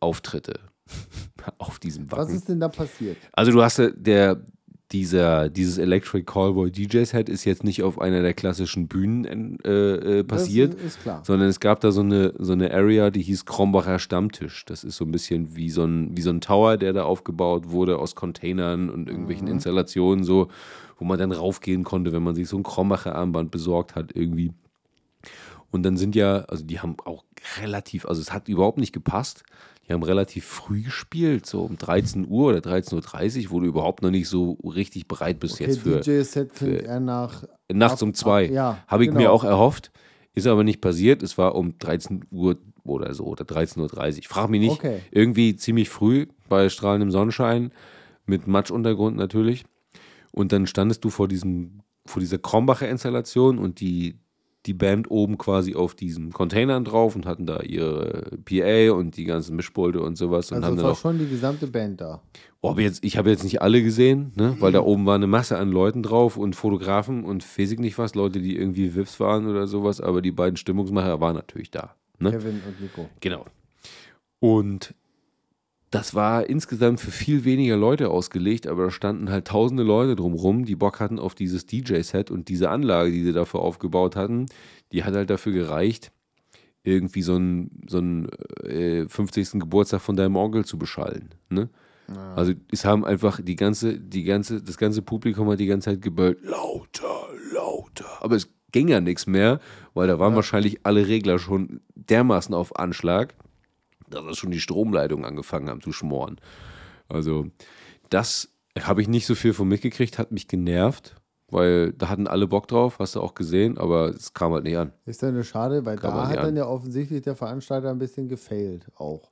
Verlierer-Auftritte auf diesem Was Wacken. ist denn da passiert? Also du hast ja- der dieser dieses Electric Callboy DJ Set ist jetzt nicht auf einer der klassischen Bühnen äh, äh, passiert, sondern es gab da so eine so eine Area, die hieß Krombacher Stammtisch. Das ist so ein bisschen wie so ein wie so ein Tower, der da aufgebaut wurde aus Containern und irgendwelchen Installationen so, wo man dann raufgehen konnte, wenn man sich so ein Krombacher Armband besorgt hat irgendwie. Und dann sind ja, also die haben auch relativ, also es hat überhaupt nicht gepasst. Die haben relativ früh gespielt, so um 13 Uhr oder 13.30 Uhr, wo du überhaupt noch nicht so richtig bereit bist Okay, jetzt für DJ-Set klingt eher nach. nachts ab- um zwei. ab- ja, Habe ich mir genau. auch erhofft. Ist aber nicht passiert. Es war um 13 Uhr oder so oder 13.30 Uhr. Ich frage mich nicht. Okay. Irgendwie ziemlich früh bei strahlendem Sonnenschein mit Matschuntergrund natürlich. Und dann standest du vor diesem, vor dieser Krombacher Installation und die, die Band oben quasi auf diesen Containern drauf und hatten da ihre PA und die ganzen Mischpulte und sowas und Also haben es war auch schon die gesamte Band da. Oh, jetzt, ich habe jetzt nicht alle gesehen, ne? weil da oben war eine Masse an Leuten drauf und Fotografen und weiß ich nicht was, Leute, die irgendwie Vips waren oder sowas, aber die beiden Stimmungsmacher waren natürlich da. Ne? Kevin und Nico. Genau. Und das war insgesamt für viel weniger Leute ausgelegt, aber da standen halt tausende Leute drumrum, die Bock hatten auf dieses DJ-Set und diese Anlage, die sie dafür aufgebaut hatten, die hat halt dafür gereicht, irgendwie so einen so einen, äh, 50. Geburtstag von deinem Onkel zu beschallen. Ne? Also es haben einfach die ganze, die ganze, das ganze Publikum hat die ganze Zeit gebellt, lauter, lauter. Aber es ging ja nichts mehr, weil da waren wahrscheinlich alle Regler schon dermaßen auf Anschlag, dass das schon die Stromleitungen angefangen haben zu schmoren. Also das habe ich nicht so viel von mitgekriegt, hat mich genervt, weil da hatten alle Bock drauf, hast du auch gesehen, aber es kam halt nicht an. Ist ja nur schade, weil Kann da man hat nicht dann an. ja offensichtlich der Veranstalter ein bisschen gefailt auch.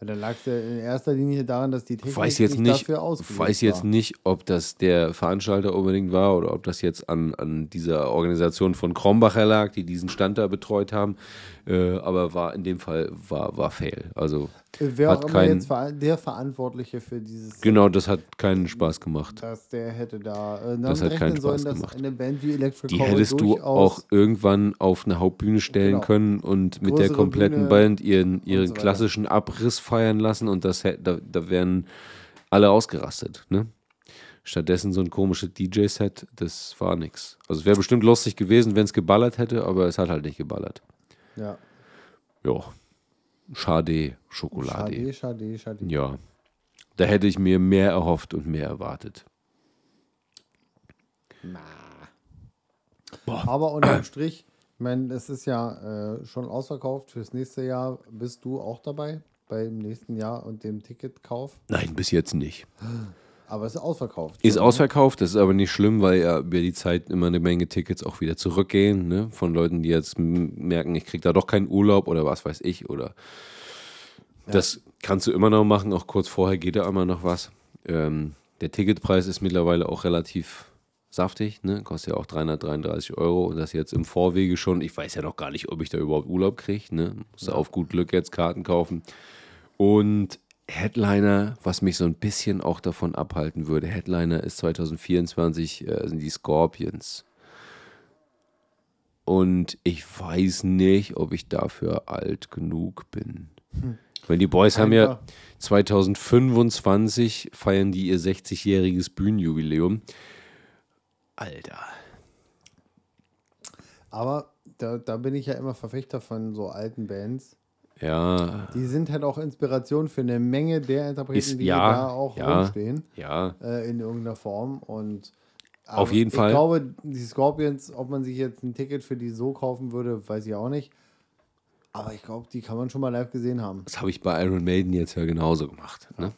Weil da lag es ja in erster Linie daran, dass die Technik weiß jetzt nicht, nicht, dafür ausgelegt weiß jetzt war. nicht, ob das der Veranstalter unbedingt war oder ob das jetzt an, an dieser Organisation von Krombacher lag, die diesen Stand da betreut haben. Äh, aber war in dem Fall war, war fail. Also Wer hat auch immer keinen- jetzt ver- der Verantwortliche für dieses genau, das hat keinen Spaß gemacht. dass der hätte da äh, Das hat keinen sollen, Spaß dass gemacht. eine Band wie Electric Die hättest du auch irgendwann auf eine Hauptbühne stellen Genau. können und mit der kompletten Bühne Band ihren, ihren so klassischen Abriss feiern lassen und das da, da wären alle ausgerastet. Ne? Stattdessen so ein komisches DJ-Set, das war nix. Also es wäre bestimmt lustig gewesen, wenn es geballert hätte, aber es hat halt nicht geballert. Ja. Ja. Schade, Schokolade. Schade, schade, schade. Ja. Da hätte ich mir mehr erhofft und mehr erwartet. Aber unterm Strich, ich meine, es ist ja äh, schon ausverkauft fürs nächste Jahr. Bist du auch dabei beim nächsten Jahr und dem Ticketkauf? Nein, bis jetzt nicht. Aber es ist ausverkauft. Ist schon, ausverkauft, das ist aber nicht schlimm, weil ja über die Zeit immer eine Menge Tickets auch wieder zurückgehen, ne? Von Leuten, die jetzt merken, ich kriege da doch keinen Urlaub oder was weiß ich. Oder das kannst du immer noch machen, auch kurz vorher geht da immer noch was. Ähm, der Ticketpreis ist mittlerweile auch relativ saftig, ne? Kostet ja auch 333 Euro und das jetzt im Vorwege schon. Ich weiß ja noch gar nicht, ob ich da überhaupt Urlaub kriege, ne? Muss auf gut Glück jetzt Karten kaufen. Und Headliner, was mich so ein bisschen auch davon abhalten würde, Headliner ist 2024, äh, sind die Scorpions. Und ich weiß nicht, ob ich dafür alt genug bin. Weil die Boys haben ja Einfach. 2025 feiern die ihr 60-jähriges Bühnenjubiläum. Alter. Aber da, da bin ich ja immer Verfechter von so alten Bands. Ja, Die sind halt auch Inspiration für eine Menge der Interpreten, Ist- die ja, da auch ja. rumstehen. ja. äh, in irgendeiner Form. Und Auf aber jeden Fall. Ich glaube, die Scorpions, ob man sich jetzt ein Ticket für die so kaufen würde, weiß ich auch nicht. Aber ich glaube, die kann man schon mal live gesehen haben. Das habe ich bei Iron Maiden jetzt ja genauso gemacht. Ne?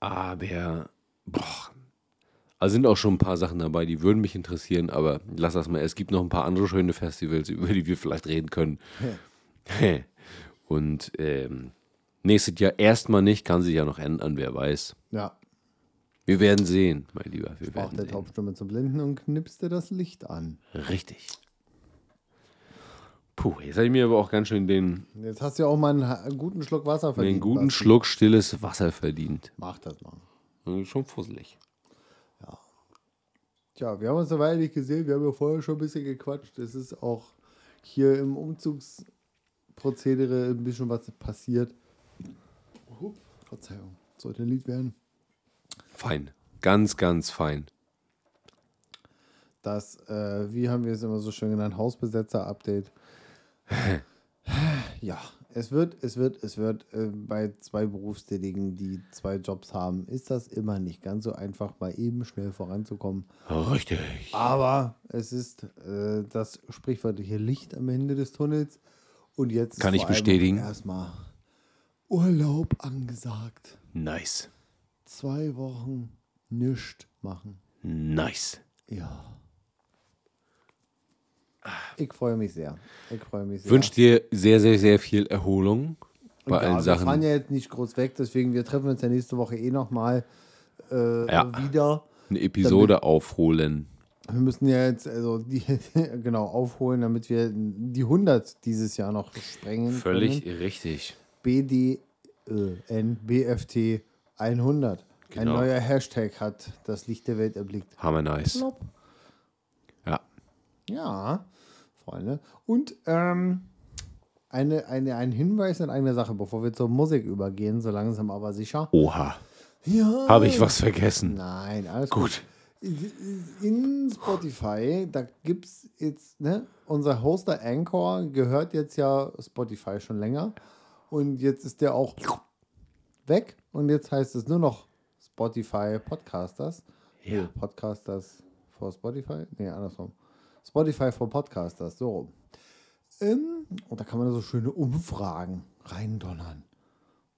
Aber, boah, also sind auch schon ein paar Sachen dabei, die würden mich interessieren, aber lass das mal. Es gibt noch ein paar andere schöne Festivals, über die wir vielleicht reden können. Und ähm, nächstes Jahr erstmal nicht, kann sich ja noch ändern, wer weiß. Ja, Wir werden sehen, mein Lieber. Wir sprach werden der. Taubstumme zum Blinden und knipste das Licht an. Richtig. Puh, jetzt habe ich mir aber auch ganz schön den, Jetzt hast du ja auch mal einen, guten Schluck Wasser verdient. den guten. Schluck stilles Wasser verdient. Mach das mal. Schon fusselig. Tja, wir haben uns eine Weile nicht gesehen. Wir haben ja vorher schon ein bisschen gequatscht. Es ist auch hier im Umzugsprozedere ein bisschen was passiert. Verzeihung. Sollte ein Lied werden. Fein. Ganz, ganz fein. das, äh, wie haben wir es immer so schön genannt, Hausbesetzer-Update. ja, es wird, es wird, es wird äh, bei zwei Berufstätigen, die zwei Jobs haben, ist das immer nicht ganz so einfach, mal eben schnell voranzukommen. Richtig. Aber es ist äh, das sprichwörtliche Licht am Ende des Tunnels. Und jetzt Kann ich bestätigen. Erstmal Urlaub angesagt. Nice. Zwei Wochen nichts machen. Nice. Ja. Ich freue mich sehr. Ich freue mich sehr. Wünsche dir sehr, sehr, sehr viel Erholung bei ja, allen Wir Sachen. fahren ja jetzt nicht groß weg, deswegen wir treffen uns ja nächste Woche eh nochmal äh, Ja. wieder. Eine Episode aufholen. Wir müssen ja jetzt also die, genau aufholen, damit wir die 100 dieses Jahr noch sprengen. Völlig Können. richtig. BDN, BFT 100. Ein Genau. neuer Hashtag hat das Licht der Welt erblickt. Hammer nice. Plopp. Ja. Ja, Freunde. Und ähm, eine, eine, ein Hinweis in eine Sache, bevor wir zur Musik übergehen, so langsam aber sicher. Oha. Ja. Habe ich was vergessen? Nein, alles Gut. In Spotify, da gibt es jetzt, ne, unser Hoster Anchor gehört jetzt ja Spotify schon länger. Und jetzt ist der auch weg. Und jetzt heißt es nur noch Spotify Podcasters. Ja. Nee, Podcasters for Spotify? Nee, andersrum. Spotify for Podcasters, so rum. Ähm, und da kann man so schöne Umfragen reindonnern.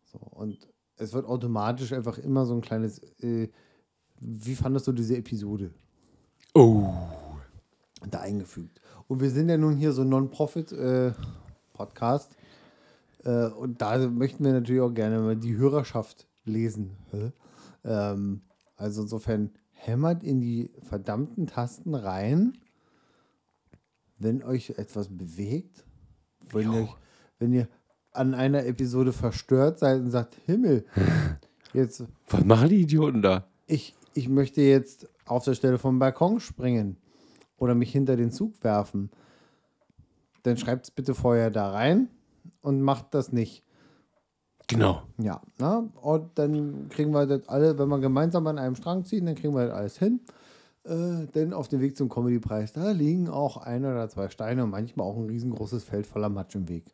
So, und es wird automatisch einfach immer so ein kleines, äh, wie fandest du diese Episode? Oh. da eingefügt. Und wir sind ja nun hier so ein Non-Profit-Podcast. Äh, und da möchten wir natürlich auch gerne mal die Hörerschaft lesen. Ähm, also insofern hämmert in die verdammten Tasten rein, wenn euch etwas bewegt. Wenn ihr, wenn ihr an einer Episode verstört seid und sagt, Himmel, jetzt Was machen die Idioten da? ich, ich möchte jetzt auf der Stelle vom Balkon springen oder mich hinter den Zug werfen, dann schreibt es bitte vorher da rein und macht das nicht. Genau. Ja, na, und dann kriegen wir das alle, wenn wir gemeinsam an einem Strang ziehen, dann kriegen wir das alles hin. Äh, denn auf dem Weg zum Comedy-Preis, da liegen auch ein oder zwei Steine und manchmal auch ein riesengroßes Feld voller Matsch im Weg.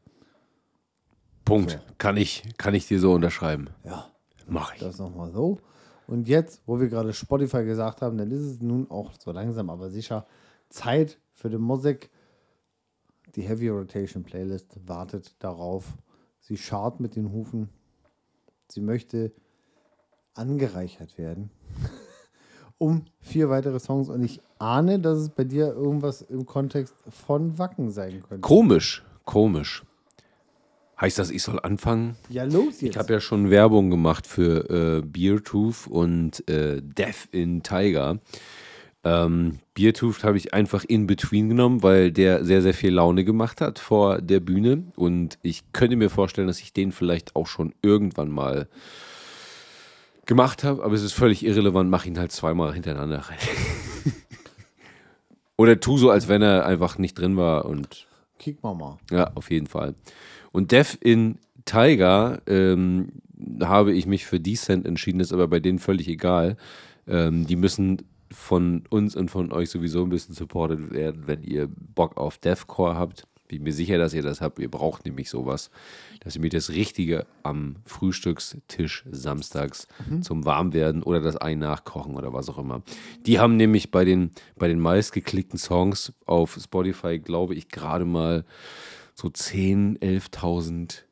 Punkt. Kann, ich, kann ich dir so unterschreiben. Ja. Mach ich. Das nochmal so. Und jetzt, wo wir gerade Spotify gesagt haben, dann ist es nun auch so langsam, aber sicher Zeit für die Musik. Die Heavy Rotation Playlist wartet darauf. Sie scharrt mit den Hufen. Sie möchte angereichert werden. um vier weitere Songs. Und ich ahne, dass es bei dir irgendwas im Kontext von Wacken sein könnte. Komisch. Komisch. Heißt das, ich soll anfangen? Ja, los jetzt. Ich habe ja schon Werbung gemacht für äh, Beartooth und äh, Death in Tiger. Ähm, Beartooth habe ich einfach in between genommen, weil der sehr, sehr viel Laune gemacht hat vor der Bühne. Und ich könnte mir vorstellen, dass ich den vielleicht auch schon irgendwann mal gemacht habe. Aber es ist völlig irrelevant, mach ihn halt zweimal hintereinander rein. Oder tu so, als wenn er einfach nicht drin war und Kick mal mal. ja, auf jeden Fall. Und Death in Tiger ähm, habe ich mich für Descent entschieden, ist aber bei denen völlig egal. Ähm, die müssen von uns und von euch sowieso ein bisschen supported werden, wenn ihr Bock auf Deathcore habt. Bin mir sicher, dass ihr das habt. Ihr braucht nämlich sowas, dass ihr mir das Richtige am Frühstückstisch samstags zum Warmwerden oder das Ei nachkochen oder was auch immer. Die haben nämlich bei den, bei den meistgeklickten Songs auf Spotify, glaube ich, gerade mal so 10.000, 11.000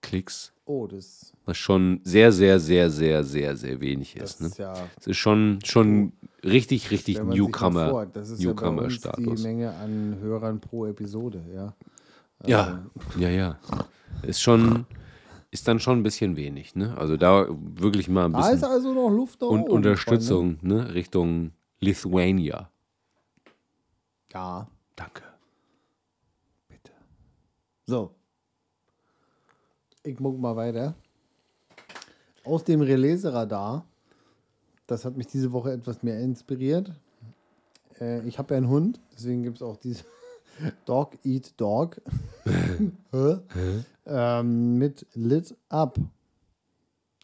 Klicks Oh, das, was schon sehr, sehr, sehr, sehr, sehr, sehr wenig das ist. Ne? ist ja. Es ist schon, schon richtig, richtig mal Newcomer, Das ist ja uns Newcomer-Status. die Menge an Hörern pro Episode, ja. Ja, ja, ja. Ist schon, ist dann schon ein bisschen wenig, ne? Also da wirklich mal ein Da ist bisschen also noch Luft da und oben, Unterstützung, ne? Richtung Lithuania. Ja, Danke. So. Ich muck mal weiter. Aus dem Release-Radar, das hat mich diese Woche etwas mehr inspiriert. Äh, ich habe ja einen Hund, deswegen gibt es auch diese Dog Eat Dog ähm, mit Lit Up.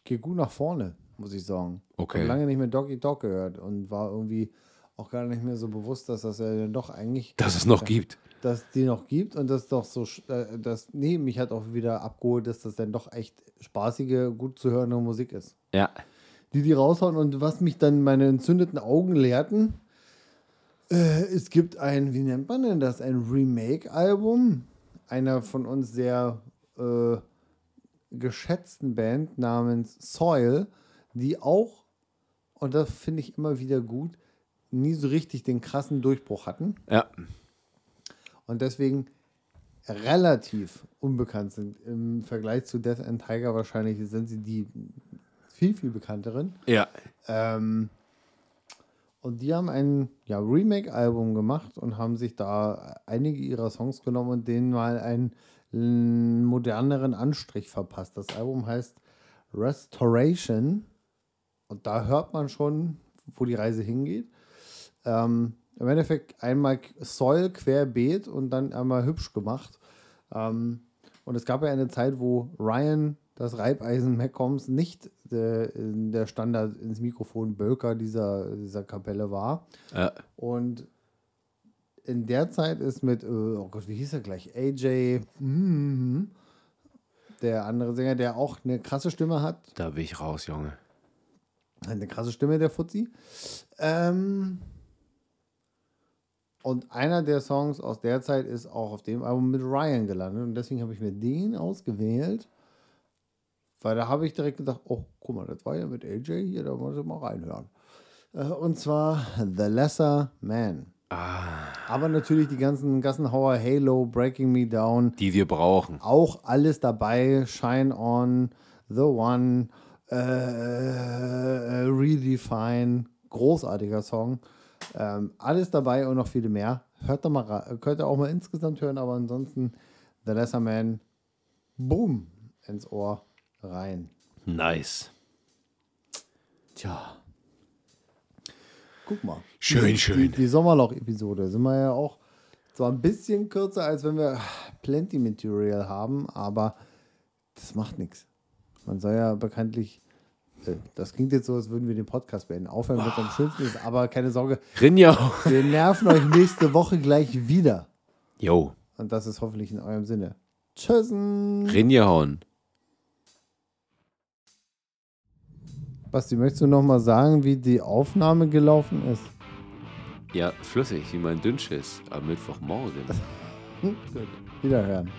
Geht gut nach vorne, muss ich sagen. Okay. Ich habe lange nicht mehr Dog Eat Dog gehört und war irgendwie auch gar nicht mehr so bewusst, dass das ja doch eigentlich Dass es noch gibt. Dass die noch gibt und das doch so, äh, das, nee, mich hat auch wieder abgeholt, dass das dann doch echt spaßige, gut zu hörende Musik ist. Ja. Die die raushauen und was mich dann meine entzündeten Augen lehrten, äh, es gibt ein, wie nennt man denn das, ein Remake-Album einer von uns sehr äh, geschätzten Band namens Soil, die auch, und das finde ich immer wieder gut, nie so richtig den krassen Durchbruch hatten Ja. Und deswegen relativ unbekannt sind. Im Vergleich zu Death and Tiger wahrscheinlich sind sie die viel, viel bekannteren. Ja. Ähm, und die haben ein ja, Remake-Album gemacht und haben sich da einige ihrer Songs genommen und denen mal einen moderneren Anstrich verpasst. Das Album heißt Restoration und da hört man schon, wo die Reise hingeht. Ähm, Im Endeffekt einmal Soil querbeet und dann einmal hübsch gemacht. Ähm, und es gab ja eine Zeit, wo Ryan, das Reibeisen McCombs, nicht äh, in der Standard ins Mikrofon Bölker dieser, dieser Kapelle war. Ja. Und in der Zeit ist mit, äh, oh Gott, wie hieß er gleich? AJ, mhm, der andere Sänger, der auch eine krasse Stimme hat. Da bin ich raus, Junge. Eine krasse Stimme, der Fuzzi. Ähm, und einer der Songs aus der Zeit ist auch auf dem Album mit Ryan gelandet. Und deswegen habe ich mir den ausgewählt. Weil da habe ich direkt gedacht, oh, guck mal, das war ja mit AJ hier, da muss ich mal reinhören. Äh, Und zwar The Lesser Man. Aber natürlich die ganzen Gassenhauer, Halo, Breaking Me Down, Die wir brauchen. auch alles dabei. Shine On, The One, äh, Redefine, großartiger Song. Ähm, alles dabei und noch viele mehr. Hört doch mal. Könnt ihr auch mal insgesamt hören, aber ansonsten The Lesser Man, boom, ins Ohr rein. Nice. Tja. Guck mal. Schön, die, schön. Die, die Sommerloch-Episode sind wir ja auch zwar ein bisschen kürzer, als wenn wir Plenty Material haben, aber das macht nichts. Man soll ja bekanntlich, das klingt jetzt so, als würden wir den Podcast beenden. Aufhören wird am schönsten ist, aber keine Sorge, Rinja. wir nerven euch nächste Woche gleich wieder. Jo. Und das ist hoffentlich in eurem Sinne. Tschüssen. Rinja hauen. Basti, möchtest du noch mal sagen, wie die Aufnahme gelaufen ist? Ja, flüssig, wie mein Dünnschiss am Mittwochmorgen. Hm? Gut. Wiederhören.